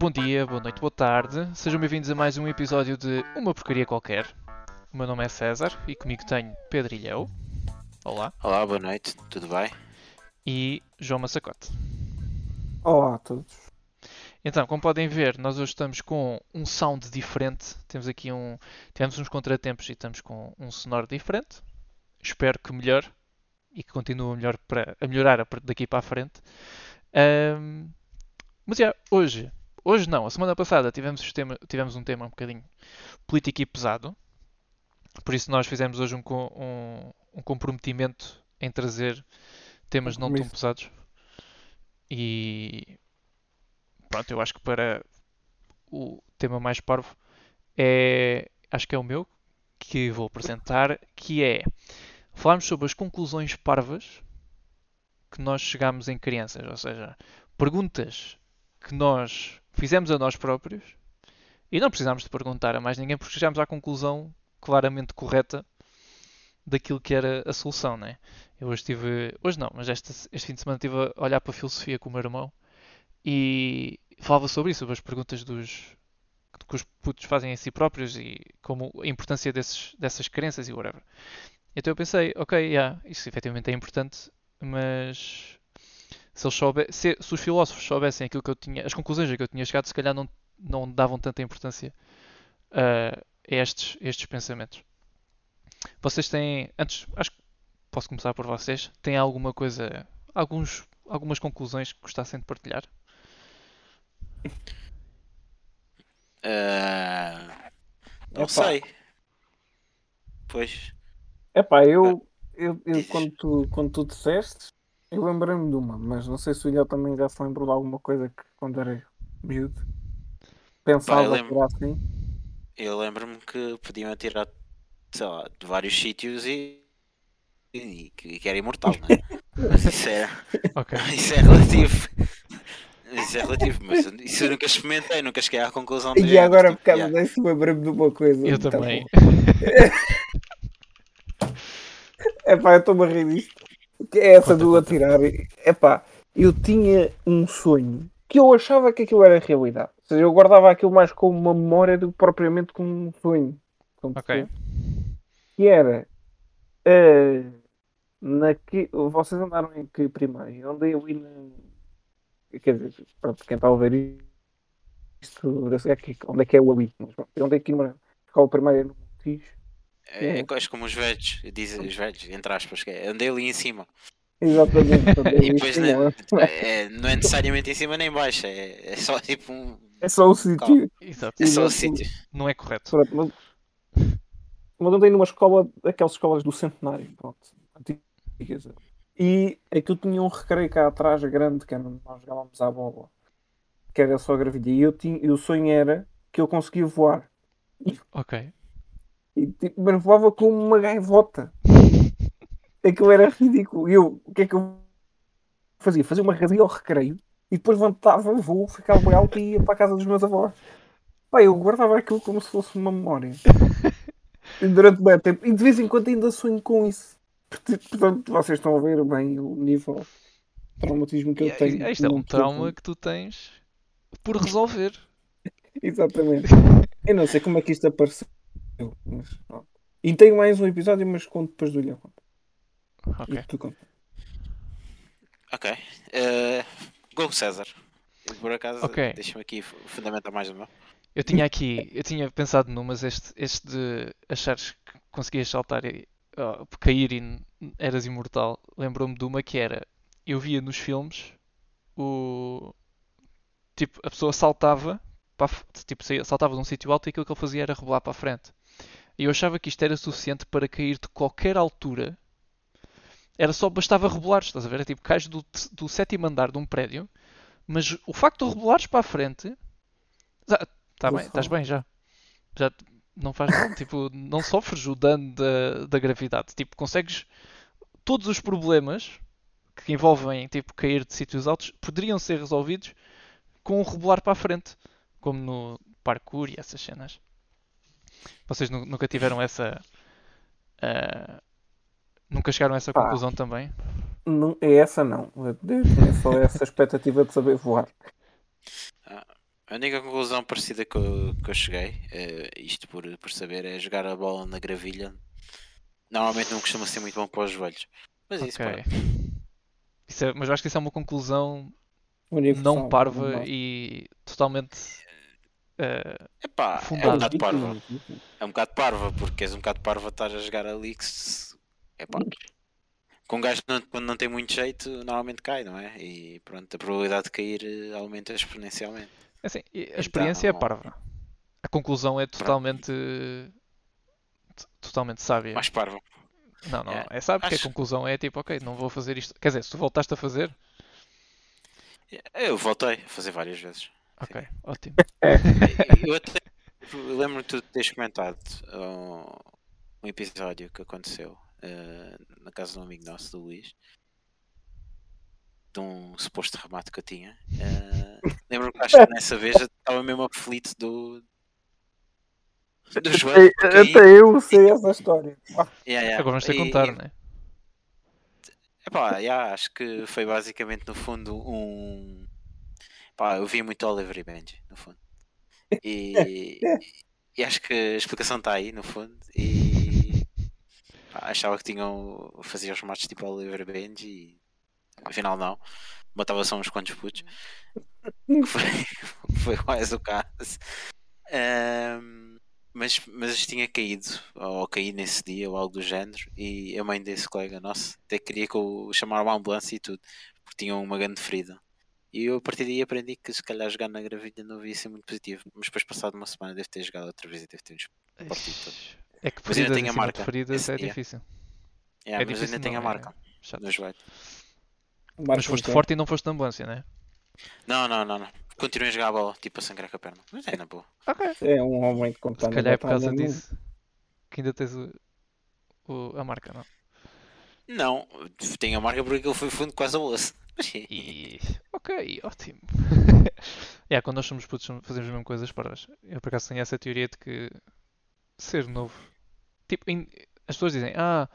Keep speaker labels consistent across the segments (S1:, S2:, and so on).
S1: Bom dia, boa noite, boa tarde. Sejam bem-vindos a mais um episódio de Uma Porcaria Qualquer. O meu nome é César e comigo tenho Pedro Ilhéu. Olá.
S2: Olá, boa noite, tudo bem?
S1: E João Massacote.
S3: Olá a todos.
S1: Então, como podem ver, nós hoje estamos com um sound diferente. Temos aqui um. Tivemos uns contratempos e estamos com um sonoro diferente. Espero que melhore e que continue a, melhor para, a melhorar daqui para a frente. Ahm, mas já, hoje, hoje não, a semana passada tivemos, tema- tivemos um tema um bocadinho político e pesado. Por isso nós fizemos hoje um, um- um comprometimento em trazer temas não tão pesados. E pronto, eu acho que para o tema mais parvo é, acho que é o meu, que vou apresentar, que é falarmos sobre as conclusões parvas que nós chegámos em crianças, ou seja, perguntas que nós fizemos a nós próprios e não precisámos de perguntar a mais ninguém porque chegámos à conclusão claramente correta daquilo que era a solução, né? Eu hoje estive, hoje não, mas este, este fim de semana estive a olhar para a filosofia com o meu irmão e falava sobre isso, sobre as perguntas dos que os putos fazem a si próprios e como a importância desses, dessas crenças e whatever. Então eu pensei, ok, yeah, isso efetivamente é importante, mas se, eles soube, se, se os filósofos soubessem aquilo que eu tinha, as conclusões a que eu tinha chegado, se calhar não, não davam tanta importância uh, a estes, estes pensamentos. Vocês têm, antes, acho que posso começar por vocês, têm alguma coisa, alguns, algumas conclusões que gostassem de partilhar?
S2: Ah, não
S3: Epá.
S2: sei. Pois,
S3: Epá, eu, eu, eu quando, tu, quando tu disseste, eu lembrei-me de uma, mas não sei se o Ilha também já se lembrou de alguma coisa que quando era miúdo pensava que
S2: lembro.
S3: era assim.
S2: eu lembro-me que podiam atirar, sei lá, de vários sítios e, e, que que era imortal, não é? Mas isso é,
S1: Ok.
S2: isso é relativo. Isso é relativo, mas isso eu nunca experimentei, nunca cheguei à conclusão de
S3: E agora,
S2: tipo,
S3: por causa
S2: yeah.
S3: disso, lembrei-me de uma coisa.
S1: Eu
S3: Tá
S1: também.
S3: bom. Epá, eu estou-me a rir disto. Que é essa
S1: Conta,
S3: do atirar. Epá, eu tinha um sonho que eu achava que aquilo era realidade. Ou seja, eu guardava aquilo mais como uma memória do que propriamente como um sonho. Como
S1: Ok.
S3: Que era. eh, naque... Vocês andaram em que primeiro? Eu andei ali na. Quer dizer, pronto, quem está a ouvir isto, eu sei aqui, onde é que é o ali? Mas pronto, eu andei aqui numa escola primária no Montijo.
S2: É, é coisa como os velhos, dizem os velhos, entre aspas, que é, andei ali em cima.
S3: Exatamente.
S2: E depois
S3: em
S2: não,
S3: cima.
S2: é, não é necessariamente em cima nem em baixo, é, é só tipo um.
S3: É só o sítio.
S1: Exato.
S2: É só o sítio.
S1: Não é correto.
S3: Pronto, mas, mas andei numa escola, daquelas escolas do centenário, pronto, antigas. E aquilo tinha um recreio cá atrás grande, que era onde nós jogávamos à bola, que era só gravilha. E, eu tinha, e o sonho era que eu conseguia voar.
S1: Ok.
S3: E, tipo, mas voava como uma gaivota. Aquilo era ridículo. E eu, o que é que eu fazia? Fazia uma radinha ao recreio e depois levantava, voo, ficava bem alto e ia para a casa dos meus avós. Pá, eu guardava aquilo como se fosse uma memória. E durante bem tempo. E de vez em quando ainda sonho com isso. Portanto, vocês estão a ver bem o nível de traumatismo que eu tenho.
S1: Isto é um trauma que tu tens por resolver.
S3: Exatamente. Eu não sei como é que isto apareceu. Mas, e tenho mais um episódio, mas conto depois do Ilha.
S1: Ok.
S3: E tu conta.
S2: Ok. Eh, Go César. Por acaso,
S1: Ok.
S2: deixa-me aqui fu- fundamentar mais o meu.
S1: Eu tinha aqui, eu tinha pensado num, mas este, este de achares que conseguias saltar e oh, cair e eras imortal, lembrou-me de uma que era, eu via nos filmes o tipo, a pessoa saltava para tipo, saltava de um sítio alto e aquilo que ele fazia era rebolar para a frente. E eu achava que isto era suficiente para cair de qualquer altura. Era só bastava rebolares, estás a ver? É tipo, cais do, do sétimo andar de um prédio, mas o facto de rebolares para a frente. Está bem, estás bem já. Já não faz mal, tipo, não sofres o dano da, da gravidade. Tipo, consegues todos os problemas que envolvem tipo cair de sítios altos poderiam ser resolvidos com um rebolar para a frente, como no parkour e essas cenas. Vocês nu- nunca tiveram essa ah, nunca chegaram a essa
S3: Pá.
S1: conclusão também?
S3: Não, é essa não. Eu tinha só essa expectativa de saber voar.
S2: A única conclusão parecida que eu, que eu cheguei, eh, isto por, por saber, é jogar a bola na gravilha. Normalmente não costuma ser muito bom para os joelhos. Mas isso,
S1: Ok.
S2: pá,
S1: Isso é- mas eu acho que isso é uma conclusão
S3: Universal,
S1: não parva
S3: normal.
S1: e totalmente. Eh,
S2: epá, é um bocado parva.
S3: Ridículo.
S2: É um bocado parva, porque és um bocado parva estar a jogar ali que se... Epá. Com um gajo não- quando não tem muito jeito, normalmente cai, não é? E pronto, a probabilidade de cair eh, aumenta exponencialmente.
S1: assim, a experiência é
S2: Então-
S1: parva. A conclusão é totalmente. totalmente sábia.
S2: Mais parva.
S1: Não, não,
S2: É,
S1: é sábio porque a
S2: acho-
S1: conclusão é tipo, ok, não vou fazer isto. Quer dizer, se tu voltaste a fazer,
S2: Eu voltei a fazer várias vezes.
S1: Ok, ótimo.
S2: Eu até eu lembro de tu teres comentado uh, um episódio que aconteceu uh, na casa de um amigo nosso, do Luís, de um suposto remate que eu tinha. Uh, lembro que acho que nessa vez estava mesmo aflito do. do joelho.
S3: Até, até eu sei essa história. Ah,
S2: Yeah, yeah.
S1: Agora vamos ter que
S2: E-
S1: contar,
S2: e-
S1: né?
S2: Epá, yeah, acho que foi basicamente no fundo um. Pá, eu vi muito Oliver e Benji, no fundo. E, e acho que a explicação está aí, no fundo. E pá, achava que tinham. fazia os matos tipo Oliver e Benji e afinal não. Matava só uns quantos putos. Que foi, foi quase o caso. Ahm, mas, mas tinha caído, ou caí nesse dia, ou algo do género, e a mãe desse colega nosso até queria que eu chamara uma ambulância e tudo, porque tinha uma grande ferida. E eu a partir daí aprendi que se calhar jogar na gravilha não devia ser muito positivo, mas depois passado uma semana deve ter jogado outra vez e deve ter uns. partido todo.
S1: É que
S2: Mas ainda tenho a
S1: de
S2: marca
S1: feridas é
S2: dia.
S1: difícil.
S2: Yeah,
S1: É
S2: mas
S1: difícil
S2: ainda tenho a
S1: não, é
S2: marca no joelho.
S1: Mas foste forte e não foste na ambulância, né?
S2: Não, não, não, não. Continuei a jogar a bola, tipo a sangrar com a perna. Mas é na boa.
S1: Ok.
S3: É um homem de
S1: Se calhar é por causa disso que ainda tens o, o- a marca, não?
S2: Não, tenho a marca porque aquilo foi fundo quase a osso.
S1: E. Ok, ótimo. yeah, quando nós somos putos fazemos as mesmas coisas parvas. Eu por acaso tenho essa teoria de que ser novo. Tipo, as pessoas dizem, ah,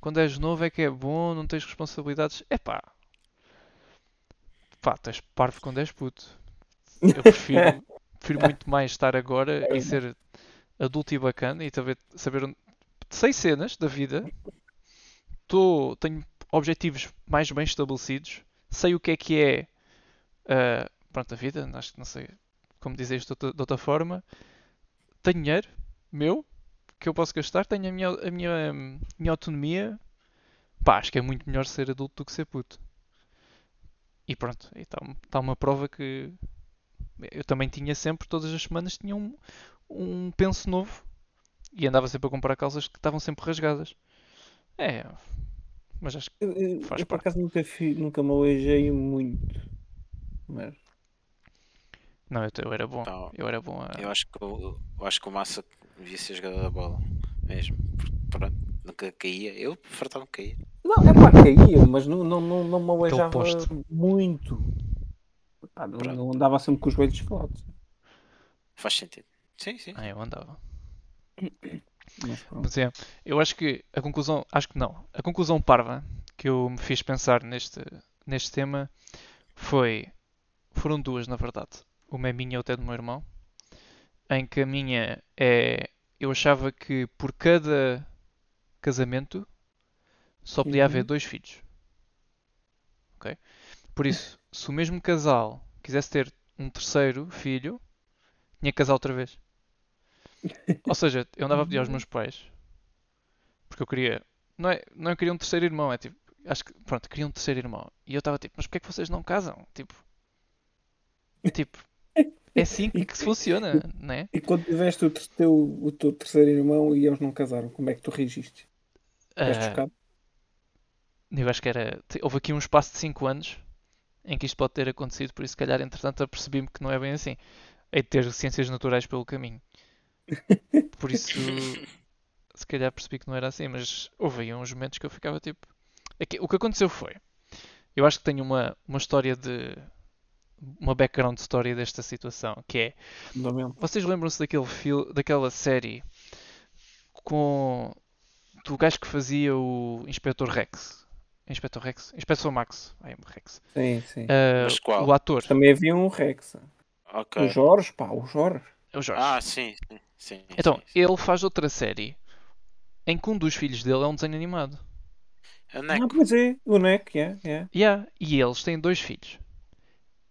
S1: quando és novo é que é bom, não tens responsabilidades. É pá. Pá, tu és parvo quando és puto. Eu prefiro, prefiro muito mais estar agora e ser adulto e bacana e saber, saber onde... sei cenas da vida. Tô, tenho objetivos mais bem estabelecidos. Sei o que é que é ah, pronto, a vida, acho que não sei como dizer isto de outra, forma. Tenho dinheiro meu que eu posso gastar, tenho a minha, a minha, hum, minha autonomia. Pá, acho que é muito melhor ser adulto do que ser puto. E pronto, está tá uma prova que eu também tinha sempre, todas as semanas, tinha um, um penso novo e andava sempre a comprar calças que estavam sempre rasgadas. É, mas acho que
S3: Eu, eu-
S1: Faz
S3: eu, por
S1: parte.
S3: acaso nunca, fi, nunca me aleijei muito. Mas
S1: não, eu, eu era bom. Eu era bom a.
S2: Eu acho que o, eu acho que o Massa devia ser jogador da bola. Mesmo. Porque, Pronto, nunca caía. Eu fartava-me cair.
S3: Não, é pá, caía, mas não, não, não, não me aleijava
S1: poste.
S3: muito. Pá, não, não andava sempre com os joelhos descolados.
S2: Faz sentido. Sim, sim.
S1: Ah, eu andava.
S3: Mas
S1: é, eu acho que a conclusão, acho que não, a conclusão parva que eu me fiz pensar neste, neste tema foi, foram duas na verdade. Uma é minha e outra é do meu irmão, em que a minha é, eu achava que por cada casamento só podia haver
S3: Uhum.
S1: dois filhos. Ok? Por isso, se o mesmo casal quisesse ter um terceiro filho, tinha que casar outra vez. Ou seja, eu andava a pedir aos meus pais porque eu queria. Não é, não eu queria um terceiro irmão, é tipo. Acho que. Pronto, queria um terceiro irmão. E eu estava tipo, mas porquê é que vocês não casam? Tipo. Tipo. É assim que, que se funciona, né?
S3: E quando tiveste o, teu, o teu terceiro irmão e eles não casaram, como é que tu reagiste? Chocado?
S1: eu acho que era. Houve aqui um espaço de 5 anos em que isto pode ter acontecido, por isso, se calhar, entretanto, apercebi-me que não é bem assim. Hei de ter ciências naturais pelo caminho. Por isso, se calhar percebi que não era assim, mas houve aí uns momentos que eu ficava tipo. É o que aconteceu foi. Eu acho que tenho uma, uma história de. Uma background story desta situação, que é. Vocês lembram-se daquele fil daquela série com do gajo que fazia o Inspector Rex? Inspector Rex? Inspetor Max. Ai, Rex.
S3: Sim, sim.
S1: Ah,
S2: Mas qual?
S1: o ator.
S3: Também havia um Rex.
S2: Ok.
S3: O Jorge, pá, o Jorge.
S1: É o Jorge.
S2: Ah, sim, sim, sim.
S1: então,
S2: sim, sim.
S1: ele faz outra série em que um dos filhos dele é um desenho animado.
S2: É o
S3: Ah,
S2: Neco.
S3: pois é, o Neck, é, é.
S1: Yeah, e eles têm dois filhos.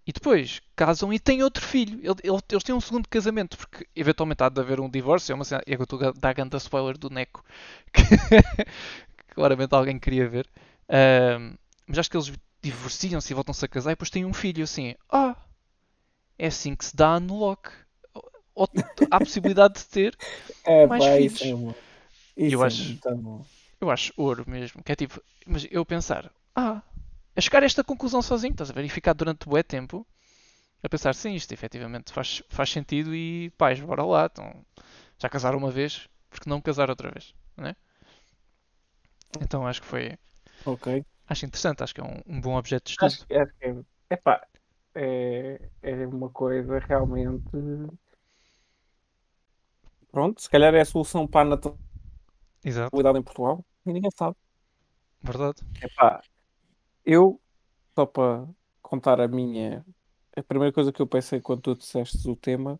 S1: E depois casam e têm outro filho. Ele- ele- Eles têm um segundo casamento, porque eventualmente há de haver um divórcio. É uma cena, é que eu estou a dar ganda spoiler do Neco, que claramente alguém queria ver. Mas acho que eles divorciam-se e voltam-se a casar e depois têm um filho assim. Ah, é assim que se dá no Lock. Ou- Há a possibilidade de ter.
S3: É,
S1: Mais
S3: pá,
S1: filhos.
S3: isso é. Isso
S1: Eu
S3: é
S1: acho-. Eu acho ouro mesmo. Que é tipo, mas eu pensar, ah, a chegar a esta conclusão sozinho, estás a ver? E ficar durante bué tempo a pensar, sim, isto efetivamente faz, faz sentido e pais, bora lá. Então, já casaram uma vez, porque não casar outra vez, né? Então acho que foi,
S3: Ok.
S1: acho interessante, acho que é um, um bom objeto de estudo.
S3: Acho, que- acho que é. Epá, é, é uma coisa realmente. Pronto, se calhar é a solução para a
S1: Exato,
S3: natalidade em Portugal e ninguém sabe.
S1: verdade.
S3: Epá, eu, só para contar a minha. A primeira coisa que eu pensei quando tu disseste o tema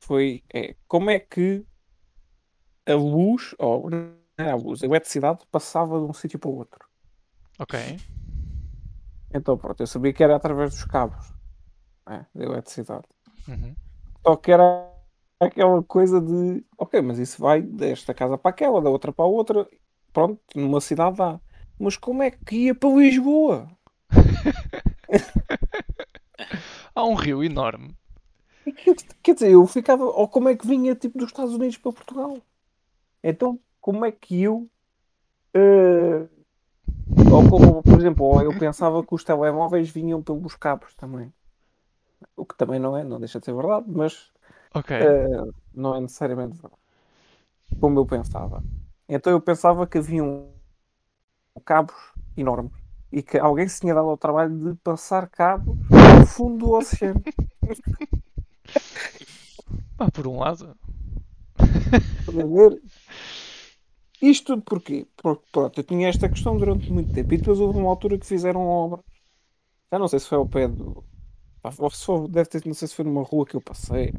S3: foi é, como é que a luz, ou não era a luz, a eletricidade passava de um sítio para o outro.
S1: Ok,
S3: Então pronto, eu sabia que era através dos cabos né, da eletricidade.
S1: uhum.
S3: Só que era aquela coisa de ok, mas isso vai desta casa para aquela, da outra para a outra, pronto, numa cidade dá. Mas como é que ia para Lisboa?
S1: Há um rio enorme.
S3: Quer, dizer, eu ficava. Ou como é que vinha tipo dos Estados Unidos para Portugal? Então, como é que eu. eh, ou como, por exemplo, eu pensava que os telemóveis vinham pelos cabos também. O que também não é, não deixa de ser verdade, mas
S1: Ok,
S3: eh, não é necessariamente. Como eu pensava. Então eu pensava que haviam cabos enormes e que alguém se tinha dado ao trabalho de passar cabos no fundo do oceano.
S1: pá, por um lado?
S3: Isto tudo porquê? Porque pronto, eu tinha esta questão durante muito tempo e depois houve uma altura que fizeram obras. Já não sei se foi ao pé do. ou se foi- deve ter, não sei se foi numa rua que eu passei.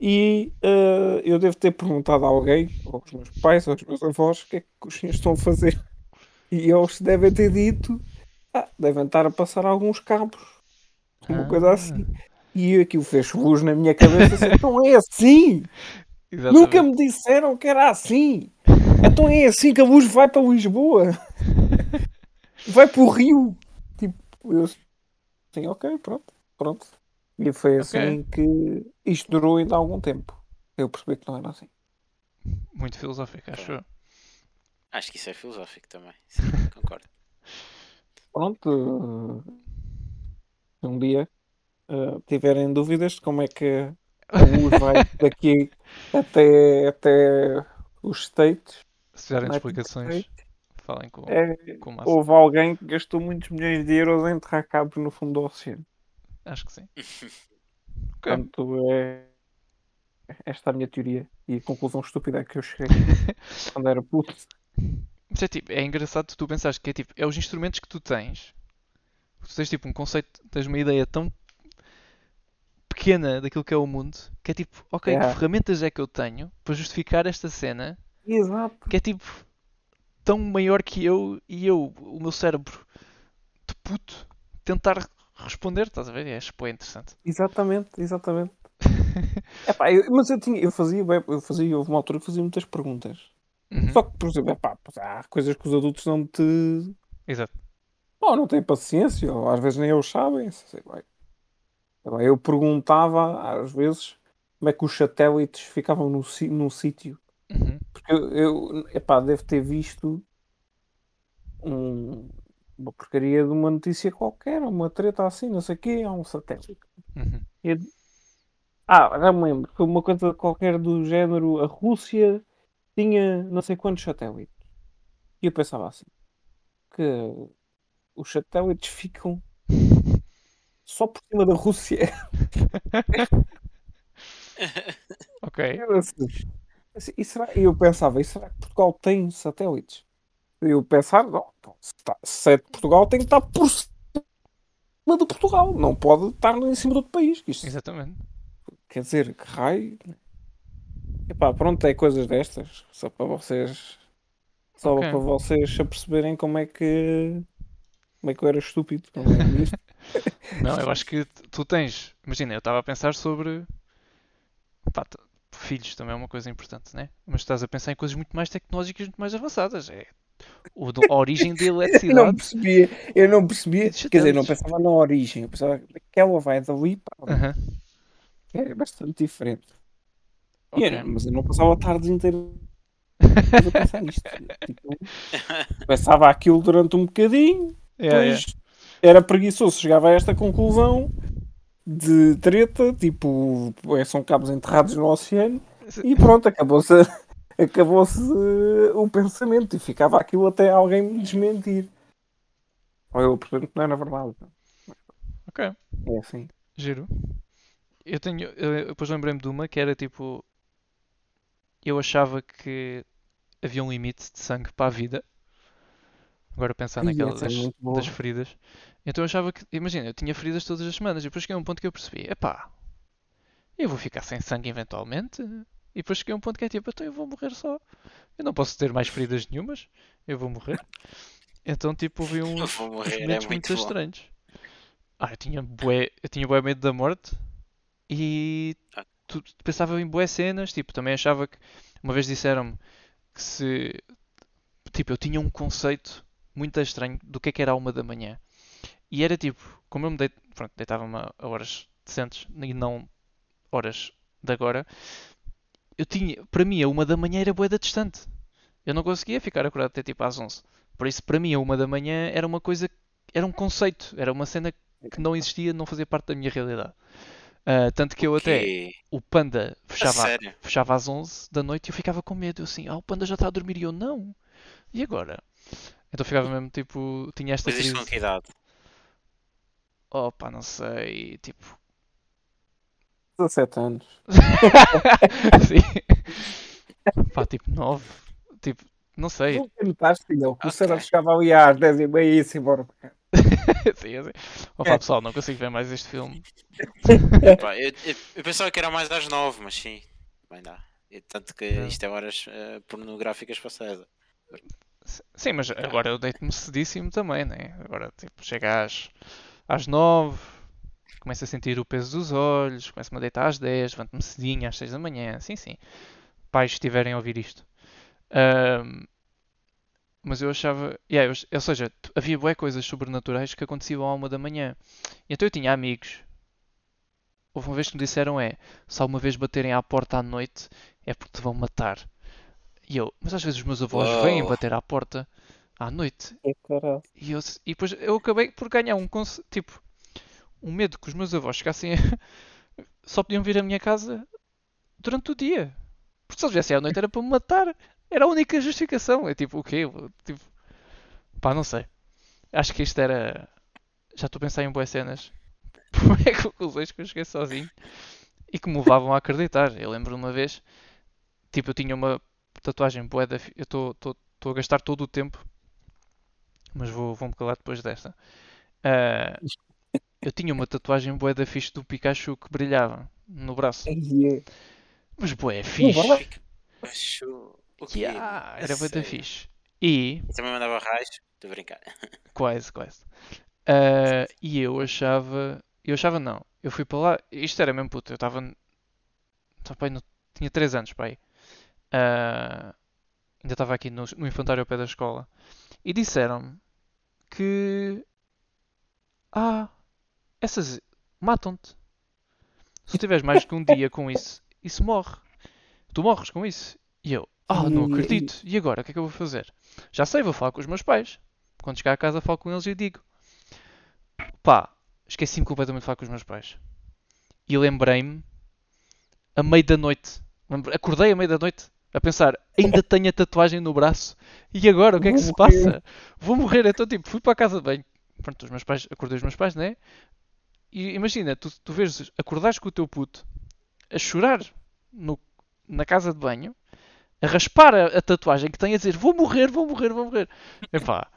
S3: E eh, eu devo ter perguntado a alguém, ou aos meus pais, ou aos meus avós, o que é que os senhores estão a fazer. E eles devem ter dito, ah, devem estar a passar alguns cabos. Uma coisa
S1: Ah.
S3: assim. E aquilo fez luz na minha cabeça assim, então é assim!
S1: exatamente.
S3: Nunca me disseram que era assim. Então é assim que a luz vai para Lisboa. Vai para o Rio. Tipo, eu assim, ok, pronto, pronto. E foi assim que isto durou ainda algum tempo. Eu percebi que não era assim.
S1: Muito filosófico, acho eu.
S2: Acho que isso é filosófico também. Sim, concordo.
S3: Pronto. eh, Um dia eh, tiverem dúvidas de como é que a luz vai daqui até, até os States.
S1: Se fizerem
S3: Não é
S1: explicações, falem com,
S3: É,
S1: com o Massa.
S3: houve alguém que gastou muitos milhões de euros em enterrar cabos no fundo do oceano.
S1: Acho que sim. Ok.
S3: Portanto, é esta a minha teoria e a conclusão estúpida que eu cheguei quando era puto.
S1: Mas é tipo, é engraçado tu pensares que é tipo, é os instrumentos que tu tens. Tu tens tipo um conceito, tens uma ideia tão pequena daquilo que é o mundo, que é tipo, ok,
S3: Yeah.
S1: que ferramentas é que eu tenho para justificar esta cena,
S3: Exato.
S1: que é tipo tão maior que eu e eu, o meu cérebro de puto, tentar responder, estás a ver? É expo interessante.
S3: Exatamente, exatamente. Epá, eu- mas eu tinha, eu fazia, eu fazia, houve uma altura que fazia muitas perguntas.
S1: Uhum,
S3: Só que, por exemplo, epá, há coisas que os adultos não te.
S1: Exato.
S3: Ou não têm paciência, ou às vezes nem eles sabem. sei Eu perguntava, às vezes, como é que os satélites ficavam no, num sítio.
S1: Uhum,
S3: Porque eu, eu epá, devo ter visto um- uma porcaria de uma notícia qualquer, uma treta assim, não sei o quê, há um satélite.
S1: uhum.
S3: Eu- Ah, já me lembro, foi uma coisa qualquer do género, a Rússia tinha não sei quantos satélites. E eu pensava assim, que os satélites ficam só por cima da Rússia.
S1: Ok.
S3: Assim, assim, e, será, e eu pensava, e será que Portugal tem satélites? Eu pensava, não, então, se, tá- se é de Portugal tem que estar por de Portugal, não pode estar em cima do outro país. Isto
S1: Exatamente.
S3: quer dizer, que raio. Epá, pronto, é coisas destas. Só para vocês. Só
S1: Ok.
S3: para vocês se aperceberem como é que. Como é que eu era estúpido. não é.
S1: Não, eu acho que tu tens. Imagina, eu estava a pensar sobre. Pá, filhos também é uma coisa importante, né? Mas estás a pensar em coisas muito mais tecnológicas, muito mais avançadas. É o a origem da
S3: Eu não
S1: eletricidade.
S3: percebia, eu não percebia, quer dizer, não pensava na origem, eu pensava que aquela vai dali, pá,
S1: Aham,
S3: é bastante diferente. E
S1: ok.
S3: era- mas eu não passava tardes inteiras a pensar nisto. Tipo, pensava aquilo durante um bocadinho,
S1: Yeah, yeah.
S3: depois era preguiçoso, chegava a esta conclusão de treta, tipo, é, são cabos enterrados no oceano, e pronto, acabou-se acabou-se eh, o pensamento e ficava aquilo até alguém me desmentir. Ou eu, portanto, não era verdade.
S1: Ok,
S3: É assim.
S1: giro. Eu tenho. Eu, depois lembrei-me de uma que era tipo. Eu achava que havia um limite de sangue para a vida. Agora pensar naquela
S3: é
S1: das,
S3: boa.
S1: das feridas. Então eu achava que. Imagina, eu tinha feridas todas as semanas. E depois cheguei a um ponto que eu percebi: epá, eu vou ficar sem sangue eventualmente. E depois cheguei a um ponto que é tipo: então eu vou morrer só. Eu não posso ter mais feridas nenhumas. Eu vou morrer. Então, tipo,
S2: Eu
S1: uns,
S2: é
S1: momentos
S2: muito
S1: muito
S2: bom.
S1: estranhos. Ah, eu tinha bué, eu tinha bué medo da morte e
S2: Ah.
S1: tu, pensava em bué cenas, tipo, também achava que uma vez disseram-me que se tipo, eu tinha um conceito muito estranho do que é que era a uma da manhã. E era tipo, como eu me deit, pronto, deitava-me a horas decentes e não horas de agora, eu tinha, para mim, a uma da manhã era bué da distante. Eu não conseguia ficar acordado até tipo às 11. Por isso, para mim, a uma da manhã era uma coisa, era um conceito, era uma cena que não existia, não fazia parte da minha realidade. Ah, tanto que eu até,
S2: Que-
S1: o Panda fechava, fechava às 11 da noite e eu ficava com medo. Eu assim, ah, o Panda já está a dormir e eu não. E agora? Então ficava mesmo tipo, tinha esta
S2: Mas isto com
S1: crise.
S2: que idade?
S1: Oh pá, não sei, tipo.
S3: 17 anos.
S1: Sim. Pá, tipo 9. Tipo, não sei.
S3: Nunca notaste, filhão, que o. Sarah chegava ali às 10 e meia e ia-se embora.
S1: Sim, assim. Opa, pessoal, não consigo ver mais este filme.
S2: Pá, eu, eu- eu pensava que era mais das 9, mas sim. Bem dá. E tanto que
S1: Não.
S2: isto é horas eh, pornográficas para César.
S1: Sim, mas agora eu deito-me cedíssimo também, né? Agora, tipo, chega às, às 9, começo a sentir o peso dos olhos, começo-me a deitar às 10, levanto-me cedinho às 6 da manhã. Sim, sim. Pais, estiverem a ouvir isto. Ahm, mas eu achava. Yeah, eu ou seja, havia bué coisas sobrenaturais que aconteciam à uma da manhã. E então eu tinha amigos. Houve uma vez que me disseram: é, se alguma vez baterem à porta à noite, é porque te vão matar. E eu, mas às vezes os meus avós vêm bater à porta à noite. E, eu, e depois eu acabei por ganhar um tipo um medo que os meus avós chegassem a... só podiam vir à minha casa durante o dia. Porque se eles viessem à noite era para me matar. Era a única justificação. É tipo, o quê? Tipo, pá, não sei. Acho que isto era. Já estou a pensar em boas cenas. É conclusões que eu cheguei sozinho e que me levavam a acreditar. Eu lembro uma vez, tipo, eu tinha uma tatuagem bué da fi- Eu estou a gastar todo o tempo, mas vou, vou-me calar depois desta. Ah, eu tinha uma tatuagem bué da fixe do Pikachu que brilhava no braço.
S3: Aí é.
S1: Mas bué fixe.
S2: Acho. O quê?
S1: Yeah, era bué da fixe. E,
S2: E também mandava raios? Estou a brincar.
S1: quase, quase. Ah, e eu achava. Eu achava não. Eu fui para lá. Isto era mesmo puto. Eu estava. no- Tinha 3 anos, pai. Ah, ainda estava aqui no, no infantário ao pé da escola. E disseram-me que. Ah, essas matam-te. Se tu tiveres mais que um dia com isso, isso morre. Tu morres com isso. E eu, ah, não
S3: E-
S1: acredito. E agora, o que é que eu vou fazer? Já sei, vou falar com os meus pais. Quando chegar a casa, falo com eles e digo: pá, esqueci-me completamente de falar com os meus pais. E lembrei-me, a meio da noite, acordei a meio da noite, a pensar: ainda tenho a tatuagem no braço. E agora, o que é que se passa? Vou morrer. Então, tipo, fui para a casa de banho. Pronto, os meus pais, acordei os meus pais, né? E imagina, tu, tu vês, acordares com o teu puto a chorar no- na casa de banho, a raspar a, a tatuagem que tem a dizer vou morrer, vou morrer, vou morrer. Epá,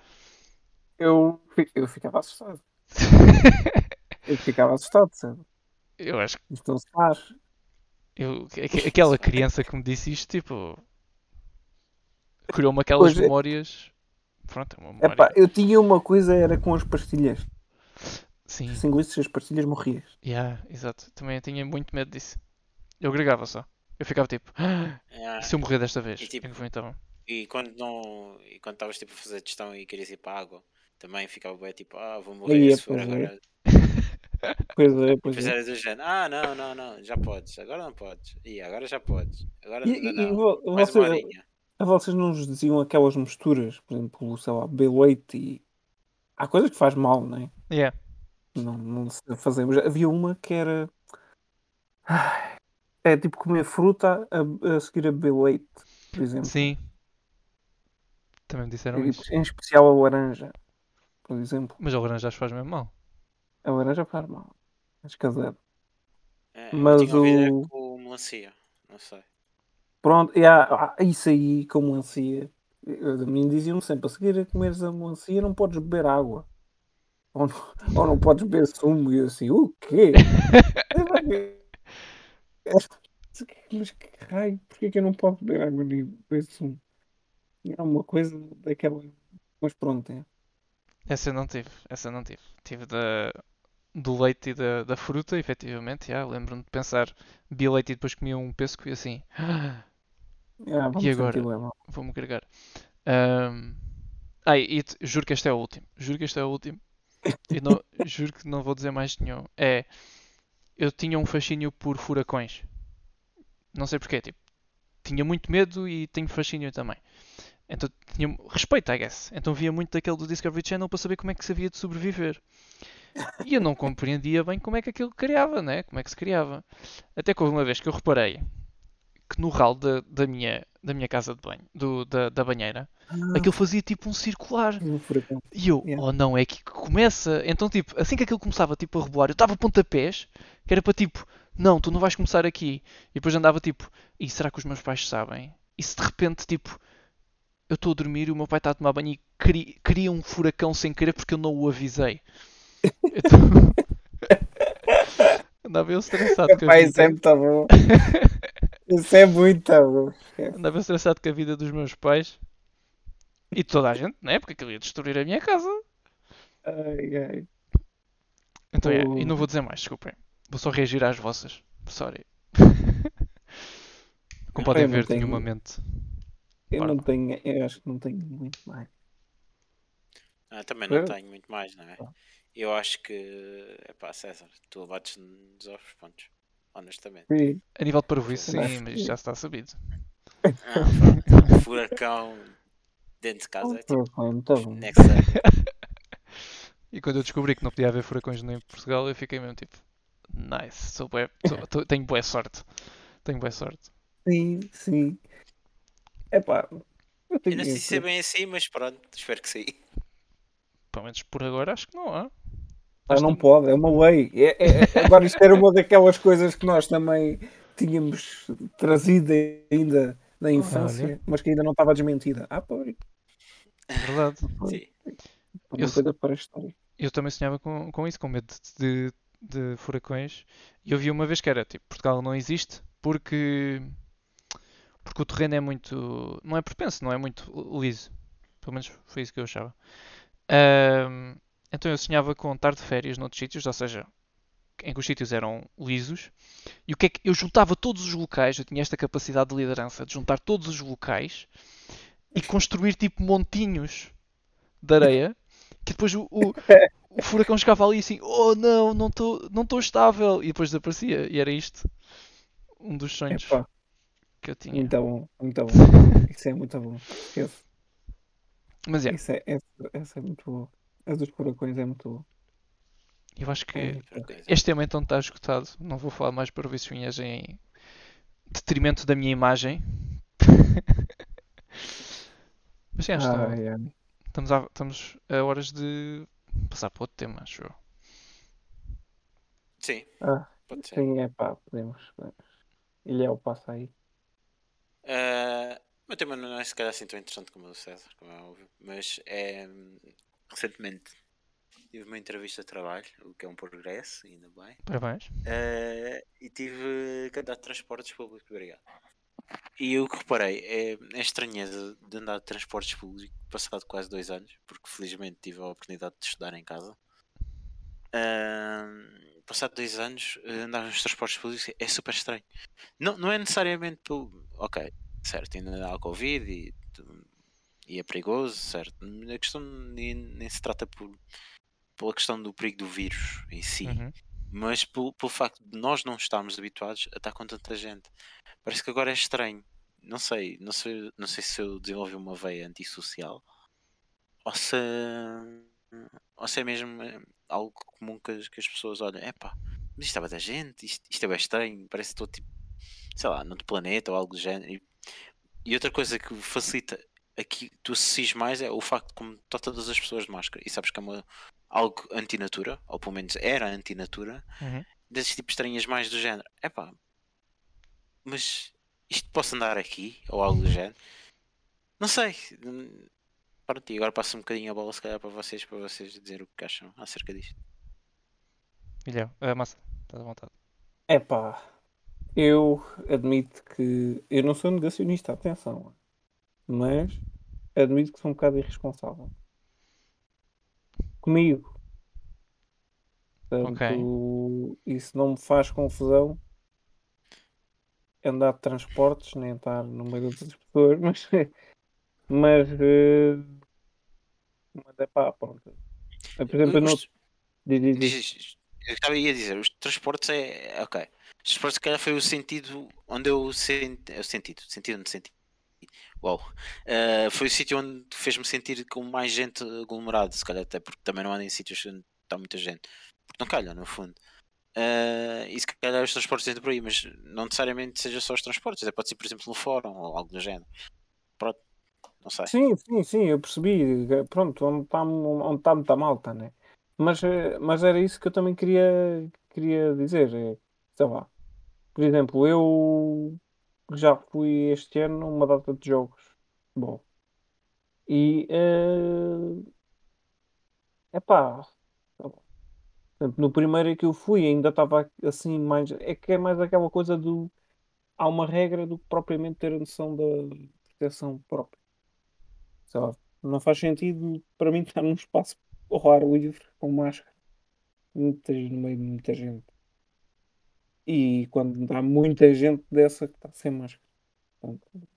S3: Eu, eu ficava assustado. Eu ficava assustado, sabe?
S1: Eu acho que
S3: se faz.
S1: eu, aque- aquela criança que me disse isto, tipo, criou-me aquelas
S3: é.
S1: memórias. Pronto, é uma memória.
S3: Epá, eu tinha uma coisa, era com as pastilhas.
S1: Sim,
S3: Se engolisse as pastilhas, morrias.
S1: yeah, exato. Também eu tinha muito medo disso. Eu agregava só. Eu ficava tipo, "Ah, e se eu morrer desta vez?
S2: E tipo-
S1: E não então.
S2: E quando não. E quando estavas tipo a fazer gestão e querias ir para a água, também ficava bem tipo, ah, vou morrer
S3: Aí é,
S2: se for
S3: é.
S2: agora.
S3: Pois é, pois
S2: Depois
S3: é.
S2: era do género, ah não, não, não, já podes, agora não podes. E agora já podes. Agora
S3: E, e-
S2: não.
S3: e vo-
S2: Mais uma
S3: vocês,
S2: horinha.
S3: a vocês não vos diziam aquelas misturas, por exemplo, sei lá, B-leite e. Há coisas que faz mal, não é?
S1: Yeah.
S3: Não, não fazemos. Havia uma que era. Ai, É tipo comer fruta a, a seguir a beber leite, por exemplo.
S1: Sim. Também me disseram
S3: E,
S1: isso.
S3: Em especial a laranja, por exemplo.
S1: Mas a laranja acho que faz mesmo mal.
S3: A laranja faz mal. Mas caseiro.
S2: É,
S3: Mas
S2: tinha ouvido
S3: o-
S2: é com melancia, não sei.
S3: Pronto, e há, há isso aí com melancia. A mim diziam-me sempre: a seguir a comeres a melancia, não podes beber água. Ou não, ou não podes beber sumo. E eu assim: o quê? Mas que raio, porquê que eu não posso beber água nem beber sumo? É uma coisa daquela. Mas pronto, é.
S1: Essa eu não tive. Essa eu não tive. Tive da, do leite e da, da fruta, efetivamente. Yeah, Lembro-me de pensar, bebia leite e depois comia um pesco e assim, "Ah,
S3: Ah, vamos
S1: agora? vou-me agregar. Ahm, ai, e juro que este é o último. Juro que este é o último. E não, juro que não vou dizer mais nenhum. É, eu tinha um fascínio por furacões. Não sei porquê, tipo, tinha muito medo e tenho fascínio também. Então tinha respeito, I guess. Então via muito daquele do Discovery Channel para saber como é que se havia de sobreviver. E eu não compreendia bem como é que aquilo criava, né? Como é que se criava. Até que houve uma vez que eu reparei que no ralo da, da minha, da minha casa de banho, do, da, da banheira,
S3: Ah,
S1: aquilo fazia tipo um circular. E eu,
S3: Yeah.
S1: oh não, é que começa. Então, tipo, assim que aquilo começava tipo, a rebolar, eu estava a pontapés, que era para tipo, não, tu não vais começar aqui. E depois andava tipo, e será que os meus pais sabem? E se de repente, tipo, eu estou a dormir e o meu pai está a tomar banho e cri- cria um furacão sem querer porque eu não o avisei. Então... andava eu estressado
S3: isso é
S1: vida.
S3: muito bom. Isso é muito bom.
S1: Andava estressado com a vida dos meus pais. E de toda a gente, né? Porque aquilo ia destruir a minha casa.
S3: Ai, ai.
S1: Então, é, e não vou dizer mais, desculpem. Vou só reagir às vossas. Sorry. Como podem
S3: não
S1: ver,
S3: tenho-
S1: uma mente.
S3: Eu
S1: Bora.
S3: não tenho, eu acho que não tenho muito mais.
S2: Ah, também não
S3: Eu-
S2: tenho muito mais, não é?
S3: Ah.
S2: Eu acho que, é pá, César, tu bates-nos aos pontos, honestamente.
S3: Sim.
S1: A nível de parvoíce, sim, mas já está sabido.
S2: Ah, um furacão dentro de casa é tipo
S3: Foi muito bom.
S2: next level.
S1: E quando eu descobri que não podia haver furacões nem em Portugal, eu fiquei mesmo tipo, nice, sou bué- sou- tô- tenho boa sorte. Tenho boa sorte.
S3: Sim, sim. Epá, eu
S2: Eu não sei se é bem assim, mas pronto, espero que sim.
S1: Pelo menos por agora acho que não há.
S3: Não pode, é uma lei. É- é- é- agora isto era uma daquelas coisas que nós também tínhamos trazido ainda na infância,
S1: Olha.
S3: mas que ainda não estava desmentida. Ah, pois.
S1: É verdade.
S2: Sim.
S3: Uma
S1: Eu
S3: coisa para a história.
S1: Eu também sonhava com, com isso, com medo de, de furacões. E eu vi uma vez que era tipo, Portugal não existe porque porque o terreno é muito. não é propenso, não é muito liso. Pelo menos foi isso que eu achava. Ahm, então eu sonhava com estar de férias noutros sítios, ou seja, em que os sítios eram lisos. E o que é que eu juntava todos os locais, eu tinha esta capacidade de liderança de juntar todos os locais e construir tipo montinhos de areia que depois o, o, o furacão chegava ali assim, oh não, não estou não tô estável, e depois desaparecia. E era isto um dos sonhos
S3: Epá,
S1: que eu tinha.
S3: muito bom, muito bom. Isso é muito bom. Esquece.
S1: Mas é,
S3: Isso é, essa, essa é muito boa. A dos furacões é muito boa.
S1: eu acho que
S3: É
S1: este tema então está esgotado. Não vou falar mais para vícios minhas em detrimento da minha imagem. Mas sim, acho que
S3: Ai, ai.
S1: estamos, a, estamos a horas de passar para outro tema, acho eu.
S2: Sim,
S3: Ah,
S2: pode ser.
S3: sim, é pá, podemos. Ele é o passa aí.
S2: Ah, o meu tema não é se calhar assim tão interessante como o do César, como é óbvio, mas é recentemente tive uma entrevista de trabalho, o que é um progresso, ainda bem.
S1: Parabéns.
S2: Eh, e tive que andar de transportes públicos, obrigado. E o que reparei é a estranheza de andar de transportes públicos passado quase dois anos, porque felizmente tive a oportunidade de estudar em casa. Ahm, passado dois anos, eh, andar nos transportes públicos é super estranho. Não, não é necessariamente pelo. Ok, certo, ainda há Covid e, e é perigoso, certo. A questão nem, nem se trata por, pela questão do perigo do vírus em si
S1: Uhum.
S2: mas pelo, pelo facto de nós não estarmos habituados a estar com tanta gente. Parece que agora é estranho. Não sei, não sei, não sei se eu desenvolvi uma veia antissocial ou se, ou se é mesmo eh, algo comum que, as- que as pessoas olham, epá, mas isto estava da gente, isto, isto é bem estranho, parece que estou tipo, sei lá, noutro planeta ou algo do género. E, e outra coisa que facilita aqui, tu associes mais é o facto de como estão todas as pessoas de máscara e sabes que é uma, algo antinatura, ou pelo menos era antinatura,
S1: Uhum.
S2: desses tipos estranhas mais do género. Epá, mas isto posso andar aqui? Ou algo do género? Não sei. Pronto, e agora passo um bocadinho a bola se calhar para vocês, para vocês dizer o que acham acerca disto.
S1: Guilherme, ah, massa, estás à vontade.
S3: É pá, eu admito que eu não sou negacionista, atenção, mas admito que sou um bocado irresponsável comigo. Portanto, isso não me faz confusão andar de transportes, nem estar no meio de outras pessoas, mas, mas, eh, mas é pá, pronto. Por exemplo, eu não. Diz, diz, diz.
S2: eu estava a dizer, os transportes é. é Ok. Os transportes, se calhar, foi o sentido onde eu senti. O sentido, sentido onde senti. Uau. Eh, foi o sítio onde fez-me sentir com mais gente aglomerada, se calhar, até porque também não ando em sítios onde está muita gente. Porque não calham, no fundo. Eh, e se calhar os transportes entram por aí, mas não necessariamente seja só os transportes, até pode ser, por exemplo, no fórum ou algo do género. Pronto, não sei.
S3: Sim, sim, sim, eu percebi. Pronto, onde está onde está muita malta, né? Mas, eh, mas era isso que eu também queria, queria dizer. lá. Por exemplo, eu já fui este ano uma data de jogos. Bom. E. É pá. No primeiro que eu fui ainda estava assim mais. É que é mais aquela coisa do. Há uma regra do que propriamente ter a noção da proteção própria. Sei lá, não faz sentido para mim estar num espaço ao ar livre com máscara no meio de muita gente. E quando há muita gente dessa que está sem máscara. Portanto,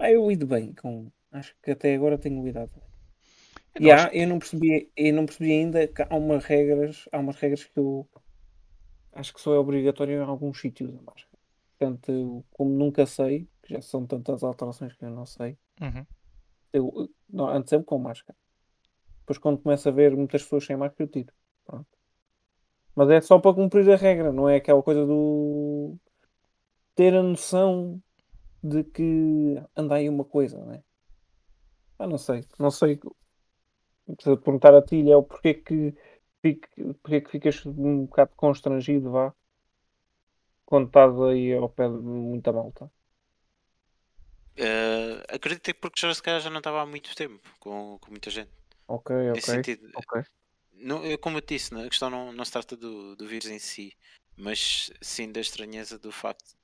S3: eu lido bem com. Acho que até agora tenho lidado bem.
S1: Eu
S3: E há, eu não percebi, eu não percebi ainda que há umas regras, há umas regras que eu acho que só é obrigatório em alguns sítios a máscara. Portanto, eu, como nunca sei, que já são tantas alterações que eu não sei,
S1: Uhum.
S3: eu, não, antes sempre com máscara. Depois quando começo a ver muitas pessoas sem máscara, eu tiro. Pronto. Mas é só para cumprir a regra, não é aquela coisa do ter a noção de que anda aí uma coisa, né? Ah, não sei, não sei. Se perguntar a ti, é o porquê que, fique- porquê que ficas um bocado constrangido, vá, quando estás aí ao pé de muita malta.
S2: Eh, acredito que porque já, se calhar já não estava há muito tempo com, com muita gente.
S3: Ok,
S2: Nesse
S3: ok,
S2: sentido,
S3: ok.
S2: Não, eu, como eu disse, a questão não, não se trata do, do vírus em si, mas sim da estranheza do facto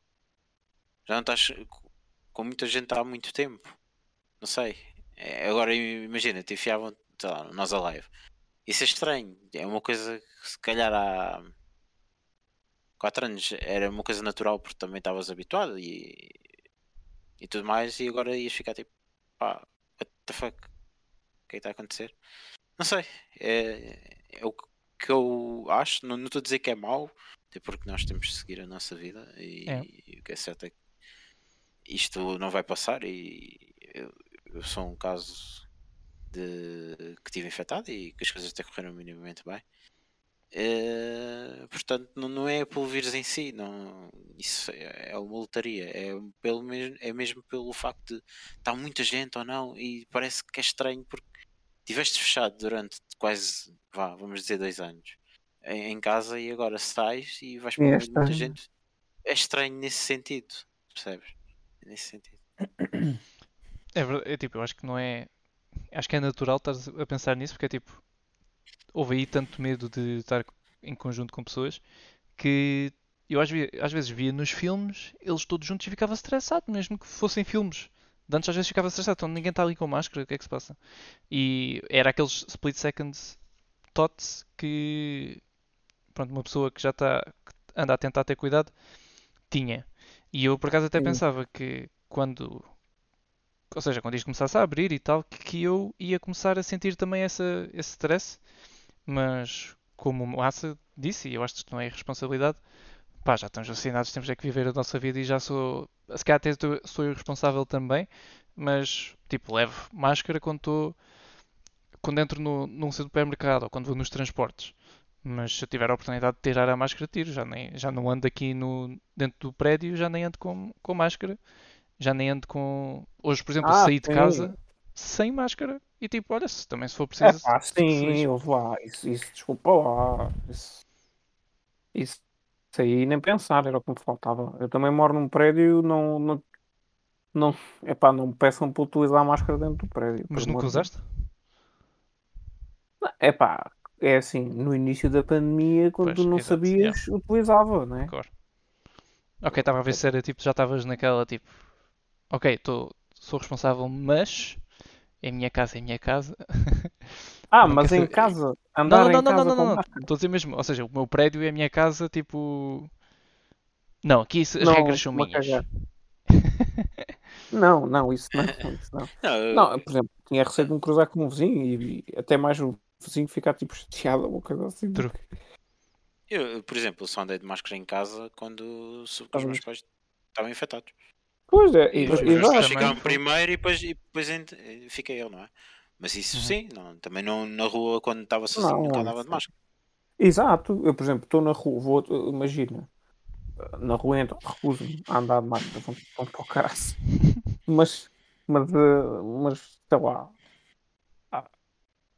S2: já não estás co- com muita gente há muito tempo. Não sei. É, agora imagina, te enfiavam lá, nós a live. Isso é estranho. É uma coisa que se calhar há 4 anos era uma coisa natural porque também estavas habituado e, e tudo mais, e agora ias ficar tipo, pá, what the fuck? O que é que está a acontecer? Não sei. É, é o que eu acho. Não estou a dizer que é mau, até porque nós temos de seguir a nossa vida e,
S1: É.
S2: e o que é certo é que isto não vai passar e eu, eu sou um caso de que estive infectado e que as coisas até correram minimamente bem. Eh, portanto, não, não é pelo vírus em si, não, isso é, é uma lotaria, é, pelo mesmo, é mesmo pelo facto de estar muita gente ou não, e parece que é estranho porque estiveste fechado durante quase, vá, vamos dizer, dois anos em, em casa e agora sais e vais para
S3: É
S2: muita gente. É estranho nesse sentido, percebes? É Nesse sentido.
S1: É verdade, é tipo, eu acho que não é. Acho que é natural estar a pensar nisso, porque é tipo. houve aí tanto medo de estar em conjunto com pessoas que eu às, às vezes via nos filmes eles todos juntos e ficava estressado, mesmo que fossem filmes. De antes às vezes ficava estressado, então ninguém está ali com máscara, o que é que se passa? E era aqueles split seconds thoughts que pronto, uma pessoa que já está anda a tentar ter cuidado tinha. E eu por acaso até
S3: Sim.
S1: pensava que quando, ou seja, quando isto começasse a abrir e tal, que, que eu ia começar a sentir também essa, esse stress, mas como o Massa disse, e eu acho que isto não é responsabilidade, pá, já estamos vacinados, temos é que viver a nossa vida e já sou, se calhar até sou- eu responsável também, mas tipo, levo máscara quando estou, quando entro no, num supermercado ou quando vou nos transportes. Mas se eu tiver a oportunidade de tirar a máscara, tiro. Já, nem, já não ando aqui no, dentro do prédio, já nem ando com, com máscara. Já nem ando com. Hoje, por exemplo,
S3: Ah,
S1: saí de
S3: sim.
S1: casa sem máscara e tipo, olha, se também se for
S3: É
S1: preciso.
S3: pá,
S1: fico feliz.
S3: sim, houve lá. Isso, isso, desculpa lá. Isso, isso, isso aí nem pensar, era o que me faltava. Eu também moro num prédio, não. não, não epá, não me peçam para utilizar a máscara dentro do prédio.
S1: Mas nunca usaste?
S3: É pá, é assim, no início da pandemia, quando
S1: Pois,
S3: tu não
S1: exato,
S3: sabias, utilizava, né?
S1: Claro. Ok, estava a ver se era tipo, já estavas naquela tipo, ok, tô, sou responsável, mas é minha casa, é minha casa.
S3: Ah,
S1: Não
S3: mas em casa,
S1: Não,
S3: andar
S1: não,
S3: em
S1: não, não,
S3: casa
S1: não, não, não. Estou a dizer mesmo, ou seja, o meu prédio é a minha casa, tipo. Não, aqui isso- as
S3: Não,
S1: regras são minhas.
S3: Não, não, isso não, isso não.
S2: Não,
S3: por exemplo, tinha receio de me cruzar com um vizinho e, e até mais o vizinho ficar tipo chateado ou uma coisa assim.
S1: True.
S2: eu, por exemplo, só andei de máscara em casa quando soube que os meus pais estavam infectados.
S3: Pois é,
S1: E
S3: e,
S2: ficaram
S1: foi.
S2: primeiro e depois, e depois ent- fiquei eu, não é? Mas isso
S1: Uhum.
S2: sim, não, também não na rua quando estava sozinho,
S3: Não,
S2: nunca andava de máscara.
S3: Exato, eu por exemplo estou na rua, vou, imagina, na rua então, recuso-me a andar de máscara, vão, vão para o caraço. Mas, mas, eh, mas sei lá, ah,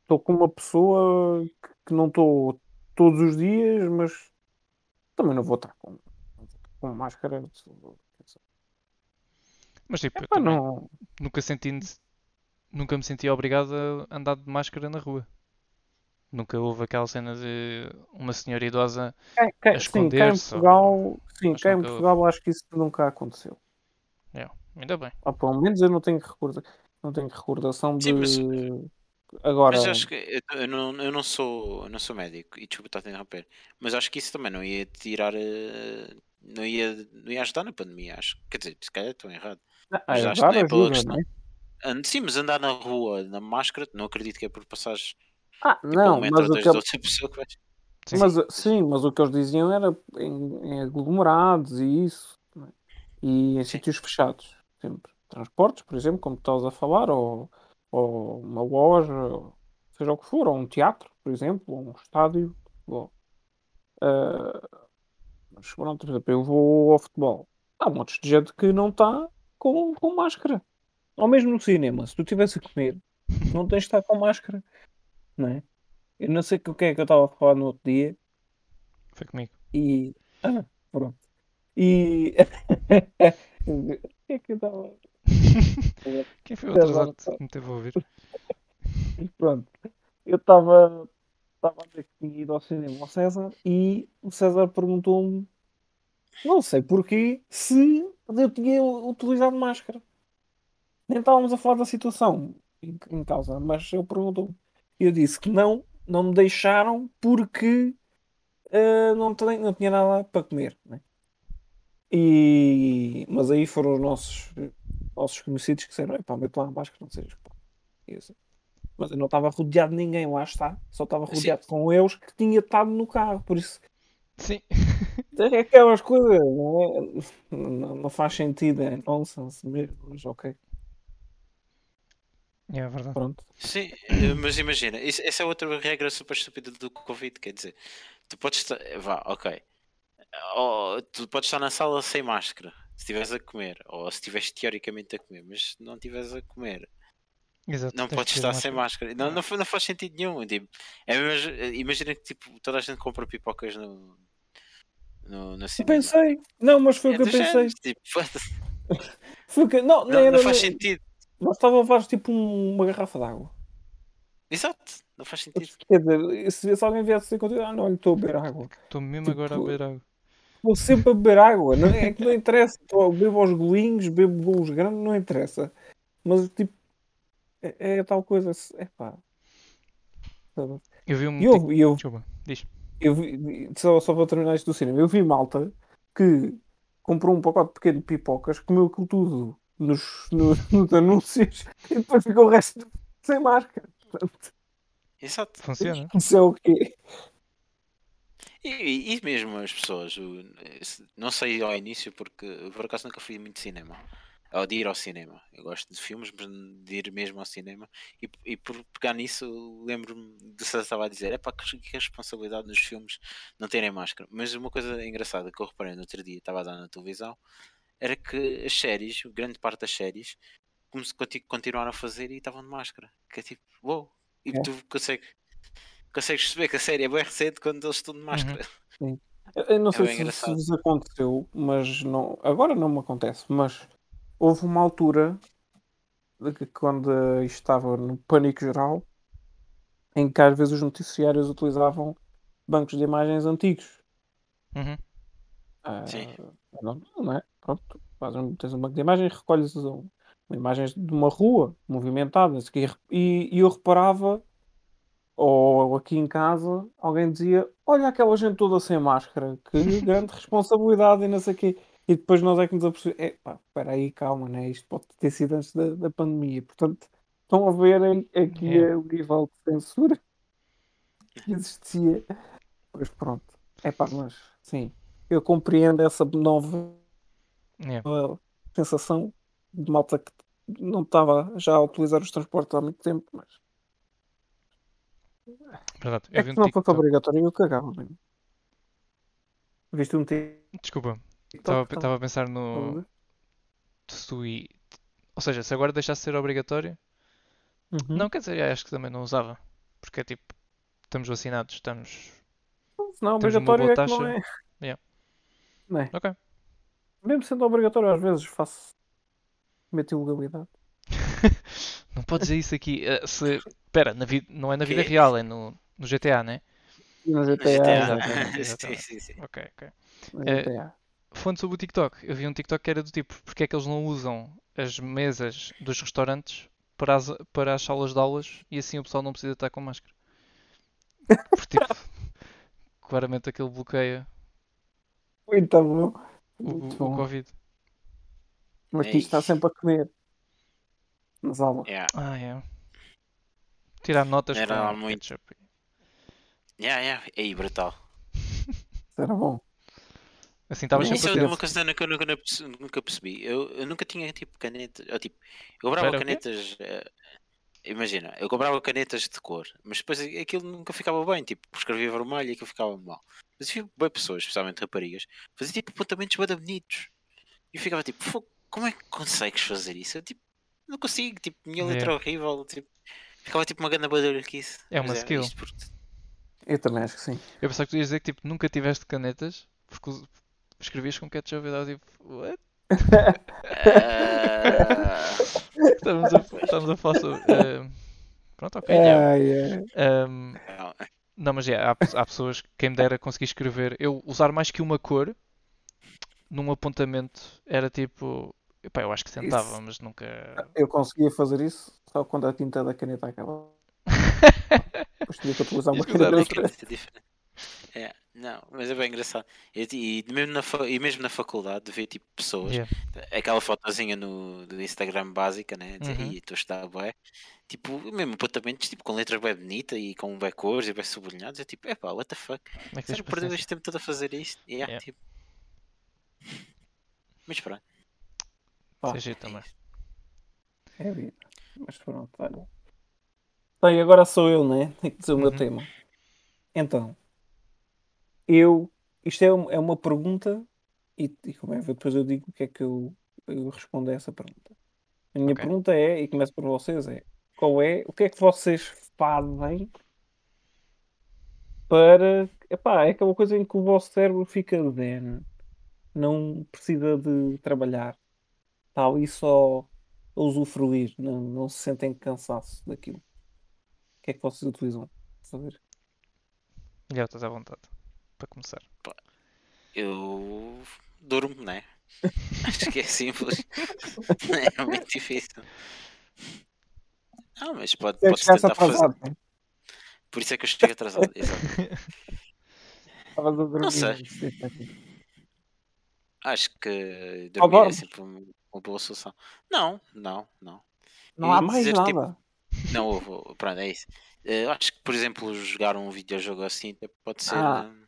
S3: estou com uma pessoa que, que não estou todos os dias, mas também não vou estar com, com máscara.
S1: Mas tipo, também
S3: não,
S1: nunca senti, nunca me senti obrigado a andar de máscara na rua. Nunca houve aquela cena de uma senhora idosa.
S3: Cá- cá-
S1: a
S3: sim, cá em
S1: esconder-se ou-
S3: Portugal, sim,
S1: Acho
S3: cá em Portugal acho que isso nunca aconteceu.
S1: Ainda bem.
S3: Ou pelo menos eu não tenho recorda, não tenho recordação de
S2: Sim, mas-
S3: agora.
S2: Mas acho que eu, eu não, eu não sou eu não sou médico e desculpa estar a interromper, mas acho que isso também não ia tirar eh, não ia, não ia ajudar na pandemia, acho. Quer dizer, se calhar estou errado.
S3: Ah,
S2: mas acho
S3: ajudar
S2: que não é pela
S3: ajuda,
S2: questão.
S3: não é?
S2: And- Sim, mas andar na rua, na máscara, não acredito que é por passagens
S3: Ah,
S2: tipo,
S3: não,
S2: um
S3: mas
S2: ou
S3: o que,
S2: de outra pessoa que vai.
S1: Sim,
S3: mas, sim, mas o que eles diziam era em, em aglomerados e isso, é? e em
S2: Sim.
S3: sítios fechados, sempre. Transportes, por exemplo, como estavas a falar, ou, ou uma loja, ou seja o que for, ou um teatro, por exemplo, ou um estádio. futebol. Ah, mas pronto, por exemplo, eu vou ao futebol. Há montes de gente que não está com, com máscara. Ou mesmo no cinema, se tu estivesse a comer, não tens de estar com máscara, não é? Eu não sei o que é que eu estava a falar no outro dia
S1: Foi comigo.
S3: e. Ah, pronto. E. o que é que eu estava.
S1: Quem foi o atrasado que me teve a ouvir?
S3: Pronto. Eu estava. Estava a dizer que tinha ido ao cinema ao César e o César perguntou-me, não sei porquê, se eu tinha utilizado máscara. Nem estávamos a falar da situação em, em causa, mas ele perguntou. E eu disse que não, não me deixaram porque ah, não, não tinha nada para comer. né? E, mas aí foram os nossos, nossos conhecidos que disseram: pá, mete lá a máscara, não sejas pá. Eu assim, Mas eu não estava rodeado de ninguém, lá está. Só estava
S2: Sim.
S3: rodeado com eles que tinha estado no carro. Por isso,
S1: Sim.
S3: é aquelas coisas, não, é? não, não faz sentido, é nonsense mesmo, mas ok,
S1: É verdade.
S3: pronto.
S2: Sim, eh, mas imagina, isso, essa é outra regra super estúpida do Covid, quer dizer, tu podes estar, vá, ok, ou, tu podes estar na sala sem máscara, se estiveres a comer, ou se estiveres teoricamente a comer, mas se não estiveres a comer,
S1: Exato.
S2: não podes estar sem
S1: máscara.
S2: máscara. Não, não, não faz sentido nenhum. Tipo, é mesmo, imagina que tipo, toda a gente compra pipocas no, no, no
S3: Eu pensei, não, mas foi
S2: É
S3: o que eu pensei.
S2: género, tipo.
S3: Foi que, não, não,
S2: não,
S3: era,
S2: não faz sentido.
S3: Nós estava a levar tipo um- uma garrafa de água.
S2: Exato, não faz sentido.
S3: Quer dizer, se, se alguém viesse assim contigo, ah, não, olha, estou a beber água.
S1: Estou mesmo
S3: Tipo,
S1: agora a beber água.
S3: Vou sempre a beber água, não é, é que não interessa. Tô- Bebo aos golinhos, bebo golos grandes, não interessa. Mas tipo, é, é tal coisa, é pá.
S1: Eu vi um.
S3: E eu, e eu,
S1: Desculpa, diz.
S3: eu vi, só, só para terminar isto do cinema, eu vi malta que comprou um pacote pequeno de pipocas, comeu aquilo tudo nos, nos, nos anúncios e depois ficou o resto sem máscara. Portanto,
S2: Exato.
S1: Funciona.
S3: isso é o quê?
S2: E, e- mesmo as pessoas, não sei ao início porque por acaso nunca fui muito cinema. Ou de ir ao cinema. Eu gosto de filmes, mas de ir mesmo ao cinema. E, e por pegar nisso, lembro-me de que estava a dizer: é pá, que que responsabilidade nos filmes não terem máscara. Mas uma coisa engraçada que eu reparei no outro dia, estava a dar na televisão, era que as séries, grande parte das séries, como se conti- continuaram a fazer e estavam de máscara. Que é tipo, uou! E
S3: É.
S2: tu consegues, consegues perceber que a série é bem recente quando eles estão de máscara.
S3: Eu- Eu não
S2: É
S3: sei se, se vos aconteceu, mas não, agora não me acontece, mas houve uma altura de que quando isto estava no pânico geral em que às vezes os noticiários utilizavam bancos de imagens antigos.
S1: Uhum.
S3: Ah,
S2: Sim.
S3: não, não é? Pronto, fazes tens um banco de imagens, recolhes um- imagens de uma rua movimentada, e, e eu reparava, ou aqui em casa, alguém dizia: Olha aquela gente toda sem máscara, que grande responsabilidade e não sei o quê. E depois nós é que nos apercebemos: é pá, espera aí, calma, né? isto pode ter sido antes da, da pandemia. Portanto, estão a ver aqui
S1: É.
S3: o nível de censura que existia. Pois pronto, é pá, mas sim, eu compreendo essa nova
S1: Yeah.
S3: uma sensação de malta que não estava já a utilizar os transportes há muito tempo, mas
S1: Verdade.
S3: é que se
S1: um
S3: não fosse obrigatório eu cagava mesmo. Viste um TikTok?
S1: Desculpa.
S3: Estava-
S1: a pensar
S3: a
S1: no. Ou seja, se agora deixasse de ser obrigatório.
S3: Uhum.
S1: Não, quer dizer, acho que também não usava. Porque é tipo. Estamos vacinados, estamos.
S3: Não é obrigatório
S1: boa
S3: é que não é.
S1: taxa. Yeah.
S3: Não é?
S1: Ok.
S3: Mesmo sendo obrigatório, às vezes faço meto ilegalidade.
S1: Não podes dizer isso aqui. eh, se... Espera, na vida... não é na vida
S2: Quê?
S1: real, é no, no GTA, né?
S3: No
S2: No
S3: GTA,
S2: GTA.
S1: exatamente,
S2: sim,
S1: exatamente.
S2: sim, sim.
S1: Ok, ok.
S3: no
S1: É,
S3: GTA.
S1: Falando sobre o TikTok, eu vi um TikTok que era do tipo, porque é que eles não usam as mesas dos restaurantes para as, para as salas de aulas e assim o pessoal não precisa estar com máscara. Porque tipo, claramente aquele bloqueia
S3: Muito bom.
S1: O,
S3: Muito
S1: o,
S3: bom.
S1: o Covid.
S3: Mas aqui está sempre a comer. Nas aulas.
S2: Yeah.
S1: Ah, é. Tirar notas
S2: Era
S1: com
S2: muito-
S1: ketchup.
S2: Yeah, yeah. Aí, brutal.
S3: Isso era bom.
S1: Assim estavas
S3: Isso
S2: Isso
S1: sempre
S2: é uma coisa que eu nunca, nunca perce- nunca percebi. Eu, eu nunca tinha tipo canetas. Eu, tipo, eu comprava
S1: quê?
S2: canetas. eh, imagina, eu comprava canetas de cor, mas depois aquilo nunca ficava bem. Tipo, escrevia vermelho e aquilo ficava mal. Mas eu vi bem pessoas, especialmente raparigas, faziam tipo apontamentos bem bonitos. E eu ficava tipo, "Fogo, como é que consegues fazer isso? Eu tipo, não consigo. Tipo, minha letra é horrível. Tipo, ficava tipo uma grande badalhoquice.
S1: É uma
S2: Mas
S1: skill.
S2: isto porque-
S3: Eu também acho que sim.
S1: Eu pensava que tu ias dizer que tipo, nunca tiveste canetas porque escrevias com ketchup e eu tipo, what?
S2: Ah,
S1: Estamos a, estamos a falar sobre. eh, Pronto, ok. yeah.
S3: Ai.
S1: Ahm,
S2: não.
S1: mas yeah, há, há pessoas que quem me dera conseguir escrever. Eu usar mais que uma cor num apontamento era tipo. Epá, eu acho que tentava,
S3: Isso.
S1: mas nunca.
S3: Eu conseguia fazer isso só quando a tinta da caneta acaba. Depois tinha que utilizar uma
S1: usar
S3: caneta
S2: É, não, mas é bem engraçado. E, e mesmo, na, e mesmo na faculdade, ver tipo pessoas,
S1: Yeah.
S2: aquela fotozinha no do Instagram básica, né? Dizer,
S1: Uhum.
S2: "Ih, estou a estudar bué. Tipo, mesmo apontamentos tipo, com letras bem bonitas e com bem cores e bem sublinhados. É tipo, epá, what the fuck?
S1: Como é que
S2: Sério, perdeu este tempo todo a fazer isto? Yeah,
S1: Yeah.
S2: tipo. Mas pronto.
S3: Pá,
S1: Isso é também.
S3: É vida. Mas pronto, olha. Bem, agora sou eu, né? Tenho que dizer o meu
S1: Uhum.
S3: tema. Então, eu. Isto é, um- é uma pergunta e, e como é, depois eu digo o que é que eu, eu respondo a essa pergunta. A minha
S1: Ok.
S3: pergunta é, e começo por vocês, é qual é, o que é que vocês fazem para. Epá, é aquela coisa em que o vosso cérebro fica zen, não precisa de trabalhar, está ali só a usufruir, não, não se sentem cansaço daquilo. O que é que vocês utilizam? Fazer?
S1: Já estás à vontade. Para começar.
S2: Eu durmo, né? Acho que é simples. é muito difícil. Não, mas pode, pode tentar fazer.
S3: atrasado. né?
S2: Por isso é que eu chego atrasado. Exato.
S3: Estavas a dormir.
S2: sei.
S3: Sim, sim.
S2: Acho que dormir é
S3: dormes?
S2: sempre uma boa solução. Não, não, não.
S3: Não
S2: Eu
S3: há mais
S2: dizer, tipo,
S3: nada.
S2: Não, houve, houve. pronto, é isso. Eu acho que, por exemplo, jogar um videojogo assim pode ser.
S3: Ah.
S2: Até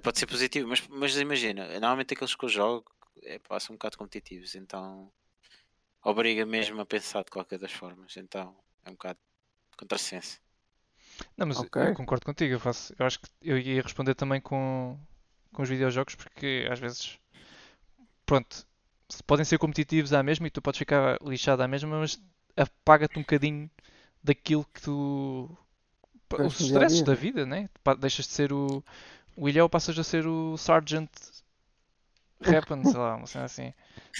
S2: pode ser positivo, mas, mas imagina, normalmente aqueles que eu jogo é, pá, são um bocado competitivos, então obriga mesmo a pensar de qualquer das formas, então é um bocado contrassenso.
S1: Não, mas
S3: Ok.
S1: eu concordo contigo. Eu, faço, eu acho que eu ia responder também com, com os videojogos, porque às vezes, pronto, podem ser competitivos à mesma e tu podes ficar lixado à mesma, mas apaga-te um bocadinho daquilo que tu. Os
S3: do dia a
S1: stresses
S3: dia.
S1: da vida, né? Deixas de ser o. O Ilhéu passas a ser o Sergeant Rappen, sei lá, uma cena assim.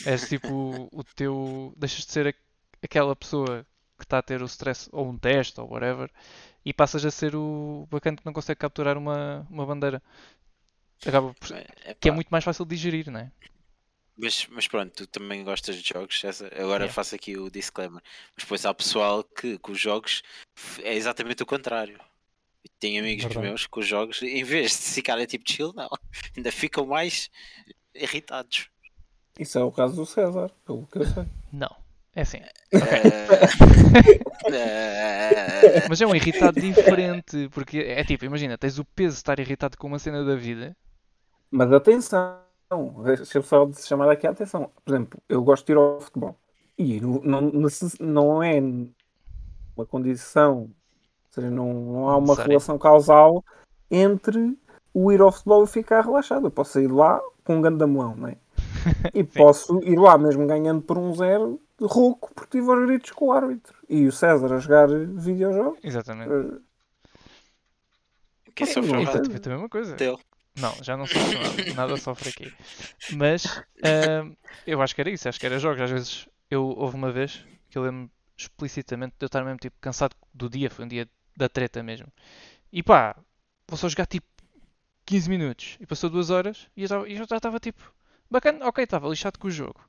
S1: És tipo o teu. Deixas de ser a- aquela pessoa que está a ter o stress, ou um teste, ou whatever, e passas a ser o bacana que não consegue capturar uma, uma bandeira. Acaba por-
S2: É,
S1: que é muito mais fácil de digerir, não é?
S2: Mas, mas pronto, tu também gostas de jogos, César? Agora
S1: Yeah.
S2: faço aqui o disclaimer. Mas depois há pessoal que com os jogos é exatamente o contrário. E Tenho amigos
S1: Verdade.
S2: meus que os jogos, em vez de ficarem tipo chill, não, ainda ficam mais irritados.
S3: Isso é o caso do César, pelo que eu sei.
S1: Não. É assim.
S2: Eh, eh,
S1: Mas é um irritado diferente, porque é tipo, imagina, tens o peso de estar irritado com uma cena da vida.
S3: Mas atenção, deixa eu só de chamar aqui a atenção. Por exemplo, eu gosto de ir ao futebol. E não, não, não é uma condição, seja, não, não há uma
S1: Necessária.
S3: relação causal entre o ir ao futebol e ficar relaxado. Eu posso ir lá com um gandamão, não é? E posso ir lá mesmo ganhando por um zero, rouco, porque tive aos gritos com o árbitro. E o César a jogar videojogos.
S1: Exatamente.
S2: sofre
S3: não
S2: é o rato
S1: feito a mesma coisa.
S2: dele.
S1: Não, já não sofre nada, nada sofre aqui. Mas ahm, eu acho que era isso, acho que era jogos. Às vezes eu houve uma vez que eu lembro explicitamente de eu estar mesmo tipo cansado do dia, foi um dia da treta mesmo. E pá, vou só jogar tipo 15 minutos e passou duas horas e eu, e eu já estava tipo bacana, ok, estava lixado com o jogo.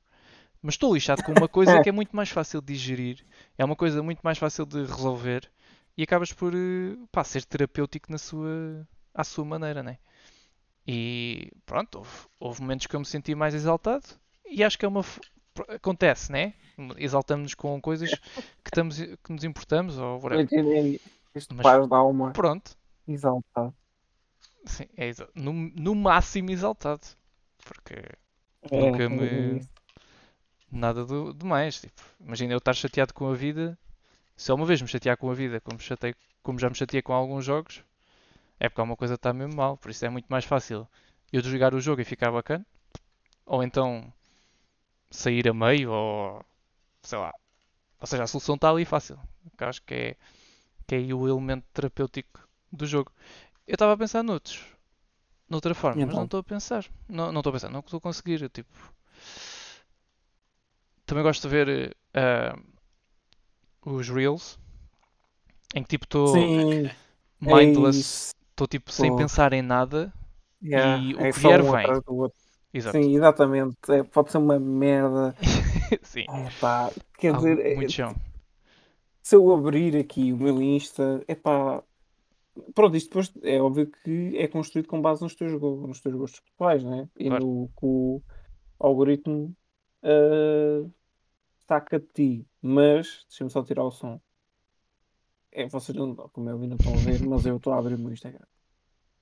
S1: Mas estou lixado com uma coisa que é muito mais fácil de digerir, é uma coisa muito mais fácil de resolver e acabas por eh, pá, ser terapêutico na sua, à sua maneira, né? E pronto, houve, houve momentos que eu me senti mais exaltado e acho que é uma. Acontece, né? Exaltamos-nos com coisas que, estamos, que nos importamos ou whatever.
S3: Este
S1: Mas-
S3: dá uma
S1: Pronto,
S3: exaltada.
S1: sim, é exa- no, no máximo exaltado. Porque
S3: É,
S1: Nunca
S3: é
S1: me-
S3: isso.
S1: nada do, do mais. Tipo, imagina eu estar chateado com a vida. Se uma vez me chatear com a vida, como, chatei, como já me chateei com alguns jogos, é porque alguma coisa está mesmo mal. Por isso é muito mais fácil eu jogar o jogo e ficar bacana. Ou então sair a meio, ou sei lá. Ou seja, a solução está ali fácil. Que acho que é, que é aí o elemento terapêutico do jogo. Eu estava a pensar noutros. Noutra forma, mas
S3: Então?
S1: não estou a pensar. Não estou a pensar, não estou a conseguir. eu, Tipo, também gosto de ver eh, os Reels em que tipo estou
S3: é
S1: mindless,
S3: isso.
S1: estou tipo sem
S3: Pô.
S1: pensar em nada.
S3: Yeah,
S1: E o
S3: é
S1: que vier
S3: um
S1: vem.
S3: Sim, exatamente. É, pode ser uma merda.
S1: Sim.
S3: É, pá, quer dizer, é-
S1: muito chão.
S3: Se eu abrir aqui o meu Insta, é pá. Pronto, isto depois é óbvio que é construído com base nos teus, nos teus gostos pessoais, né? E
S1: Claro.
S3: no que o algoritmo ah, saca de ti. Mas, deixa-me só tirar o som. É, vocês não, como eu vi, não estão a ver, mas eu estou a abrir o meu Instagram.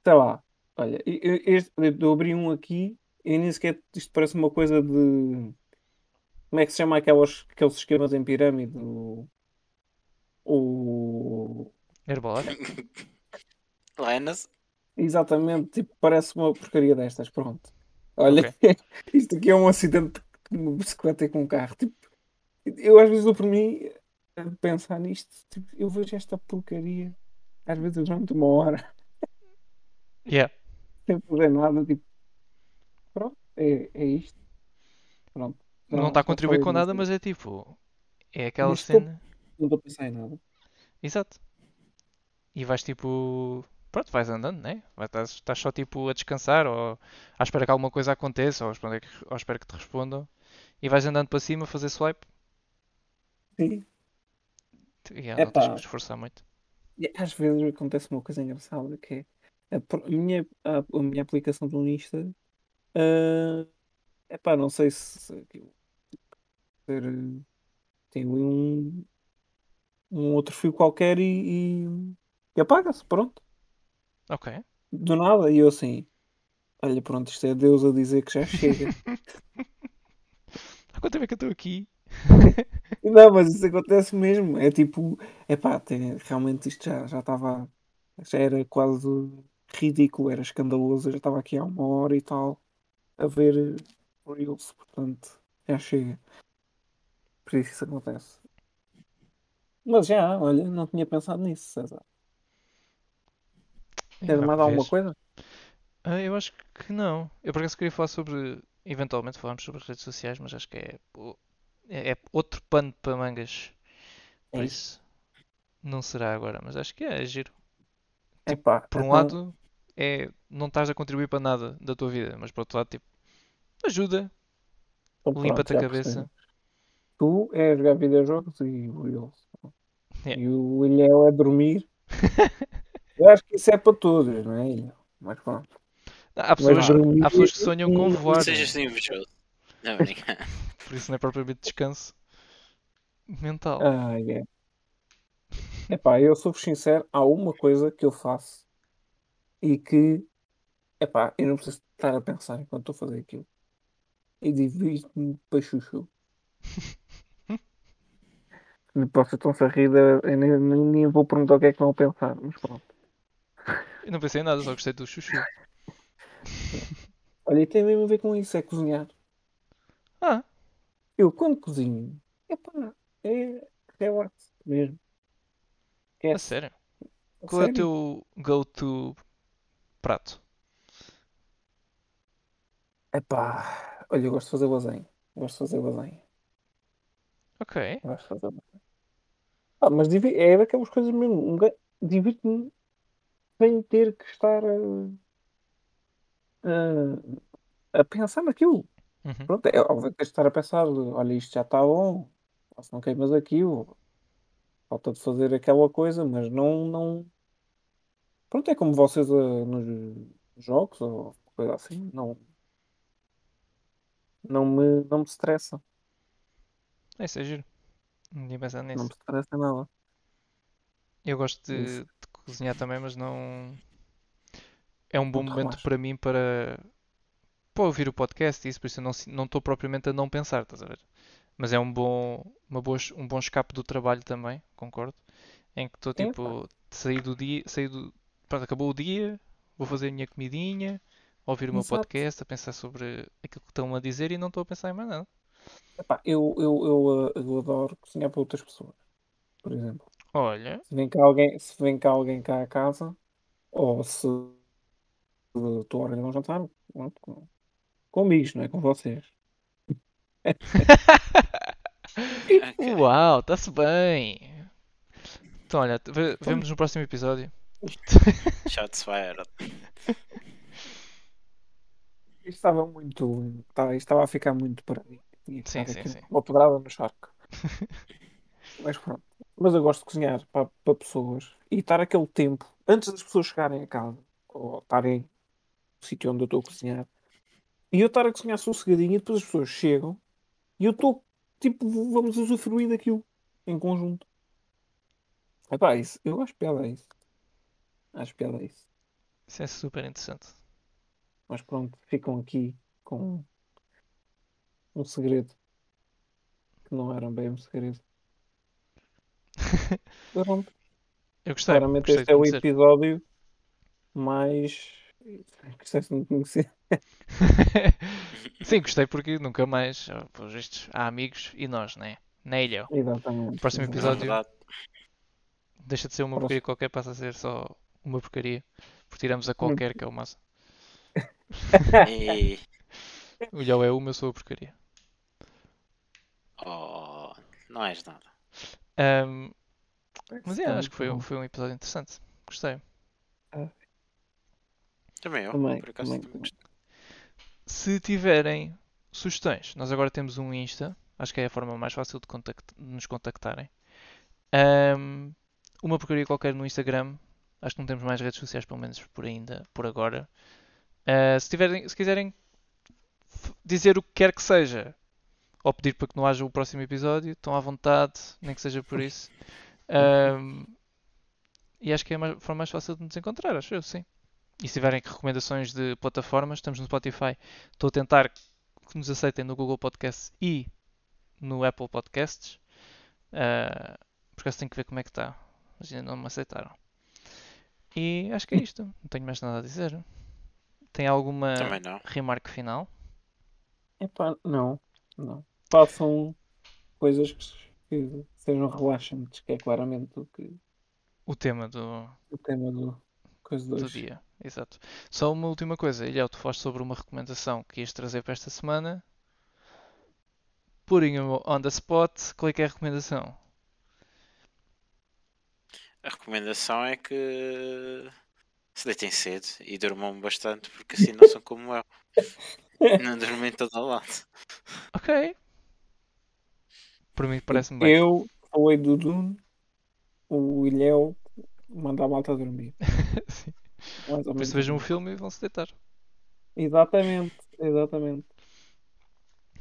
S3: Sei lá, olha, e- e- este, eu abri um aqui e nem sequer isto parece uma coisa de. Como é que se chama aquelas, aqueles esquemas em pirâmide? O
S1: Herbalife?
S2: Linus,
S3: Exatamente, tipo, parece uma porcaria destas, pronto. Olha, isto aqui é um acidente de uma bicicleta e com um carro. Tipo, eu às vezes dou por mim a pensar nisto, tipo, eu vejo esta porcaria, às vezes durante uma hora,
S1: Yeah.
S3: sem fazer nada, tipo, pronto, é, é isto. Pronto.
S1: Não está a contribuir com nada, mas é tipo. É aquela
S3: Mas estou-
S1: cena.
S3: Não estou a pensar em nada.
S1: Exato. e vais tipo. Pronto, vais andando, né? Estás, estás só tipo a descansar ou à espera que alguma coisa aconteça ou que, ou à espera que te respondam e vais andando para cima a fazer swipe.
S3: Sim.
S1: E yeah, não tens que te esforçar muito.
S3: Às vezes acontece uma coisa engraçada que é a, minha, a, a minha aplicação do Insta. é epá, não sei se. se ter, eh, tem um, um outro fio qualquer e, e, e apaga-se, pronto.
S1: Ok.
S3: Do nada. E eu assim. Olha, pronto, isto é Deus a dizer que já chega.
S1: Há quanto tempo é que eu estou aqui?
S3: Não, mas isso acontece mesmo. É tipo, epá, tem, realmente isto já já estava, já era quase ridículo, era escandaloso. Eu já estava aqui há uma hora e tal a ver eh, Reels, portanto, já chega. Por isso isso acontece. Mas já, olha, não tinha pensado nisso, César. Tens mais alguma coisa?
S1: Ah, eu acho que não. Eu por acaso queria falar sobre. Eventualmente falarmos sobre as redes sociais, mas acho que é, é, é outro pano para mangas. Por
S3: É
S1: isso não será agora, mas acho que é, é giro.
S3: Epá,
S1: Por um
S3: então,
S1: lado, é não estás a contribuir para nada da tua vida, mas por outro lado, tipo, ajuda,
S3: então
S1: limpa-te a cabeça.
S3: percebi. Tu é jogar videojogos e o Reels.
S1: Yeah.
S3: E o Ilhéu é dormir. Eu acho que isso é para todos, não é? Ilhéu? Mas pronto.
S1: Há pessoas,
S3: dormir
S1: há pessoas que sonham com
S2: Não
S1: voar,
S2: sejas assim invejoso. Não, brincar.
S1: por isso não é propriamente descanso mental.
S3: Ah, é. Epá, eu sou sincero, há uma coisa que eu faço e que, epá, eu não preciso estar a pensar enquanto estou a fazer aquilo. E divirto-me para chuchu. Depois estão-se a rir, eu nem, nem, vou perguntar o que é que vão pensar, mas pronto.
S1: Eu não pensei em nada, só gostei do chuchu.
S3: Olha, e tem mesmo a ver com isso, é cozinhar.
S1: Ah,
S3: Eu, quando cozinho, epá, é relax mesmo.
S1: a
S3: É
S1: sério? Qual é o
S3: sério.
S1: teu go-to prato?
S3: Epá, olha, eu gosto de fazer lasanha. Gosto de fazer lasanha.
S1: Ok.
S3: Gosto de fazer lasanha. Ah, mas é daquelas coisas mesmo. Um Divirto-me sem ter que estar a, a, a pensar naquilo.
S1: Uhum.
S3: Pronto, é óbvio que de estar a pensar, olha, isto já está bom, se não queimas aquilo, falta de fazer aquela coisa, mas não, não. Pronto, é como vocês ah, nos jogos ou coisa assim, não, não me, não me estressa.
S1: Isso é giro. Não tinha pensado
S3: Não
S1: nisso.
S3: me estressa nada.
S1: Eu gosto de, de cozinhar também, mas não. É um bom
S3: Não
S1: momento para mim para, para ouvir o podcast e isso, por isso eu não não estou propriamente a não pensar, estás a ver? Mas é um bom, uma boa, um bom escape do trabalho também, concordo. Em que estou
S3: É,
S1: tipo, saí do dia, saí do. Pronto, acabou o dia, vou fazer a minha comidinha, ouvir o meu
S3: Exato.
S1: podcast, a pensar sobre aquilo que estão a dizer e não estou a pensar em mais nada.
S3: Epá, eu, eu, eu, ah, eu adoro cozinhar para outras pessoas, por exemplo.
S1: Olha,
S3: Se vem cá alguém, se vem cá alguém cá a casa, ou se estou a organizar um jantar, pronto, com, com amigos, não é com vocês.
S1: Uau, está-se bem. Então, olha, ve- vemos no próximo episódio.
S2: Shots fired.
S3: Isto estava muito. Tá, isto estava a ficar muito para mim.
S1: Sim, sim,
S3: aqui
S1: sim.
S3: Uma pedrada no charco. Mas pronto. Mas eu gosto de cozinhar para, para pessoas e estar aquele tempo antes das pessoas chegarem a casa ou estarem no sítio onde eu estou a cozinhar e eu estar a cozinhar sossegadinho e depois as pessoas chegam e eu estou tipo, vamos usufruir daquilo em conjunto. Epá, isso, eu acho piada a isso. Acho piada a isso.
S1: Isso é super interessante.
S3: Mas pronto, ficam aqui com um segredo que não era bem um segredo. Pronto,
S1: Eu gostei,
S3: claramente
S1: gostei
S3: este é o episódio mais. Gostaste de me conhecer?
S1: Sim, gostei porque nunca mais, ó, pelos vistos, há amigos e nós, né? Na ilha.
S3: Exatamente.
S1: Próximo
S3: exatamente.
S1: episódio. Deixa de ser uma
S3: Próximo.
S1: porcaria qualquer, passa a ser só uma porcaria. Porque tiramos a qualquer que é o massa.
S2: E...
S1: O Ilhau é uma, eu sou a porcaria.
S2: Oh, não és nada.
S1: Ahm, mas é, acho que foi, um- foi um episódio interessante. Gostei.
S2: Também eu,
S3: Também,
S2: por acaso
S3: também,
S2: também.
S1: Se tiverem sugestões, nós agora temos um Insta, acho que é a forma mais fácil de, contact- de nos contactarem. Ahm, uma porcaria qualquer no Instagram, acho que não temos mais redes sociais, pelo menos por ainda, por agora. Ah, se, tiverem, se quiserem dizer o que quer que seja, ou pedir para que não haja o próximo episódio, estão à vontade, nem que seja por isso. Ahm, e acho que é a mais- forma mais fácil de nos encontrar, acho eu, sim. E se tiverem recomendações de plataformas, estamos no Spotify. Estou a tentar que nos aceitem no Google Podcasts e no Apple Podcasts. Uh, por acaso tenho que ver como é que está. Mas ainda não me aceitaram. E acho que é isto. Não tenho mais nada a dizer. Tem alguma remarque final?
S3: Epá, não, não. Façam coisas que, que sejam relaxantes, que é claramente o, que,
S1: O tema do,
S3: o tema do coisa
S1: do
S3: 2.
S1: dia. Exato. Só uma última coisa. Ilhéu, tu falaste sobre uma recomendação que ias trazer para esta semana. Putting you on the spot, qual é que é a recomendação?
S2: A recomendação é que se deitem cedo e durmam bastante, porque assim não são como eu. Não dormem todo ao lado.
S1: Ok. Por mim parece-me bem.
S3: Eu falei do Dune, o Ilhéu manda a malta dormir.
S1: Sim.
S3: Mais ou
S1: Por isso vejam o filme e vão se deitar.
S3: Exatamente, exatamente.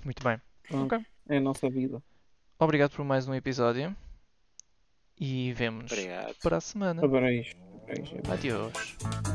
S1: Muito bem.
S3: Pronto,
S1: Ok.
S3: É a nossa vida.
S1: Obrigado por mais um episódio. E vemo-nos
S2: Obrigado.
S1: para a semana.
S3: Abraço. Abraço.
S1: Adeus.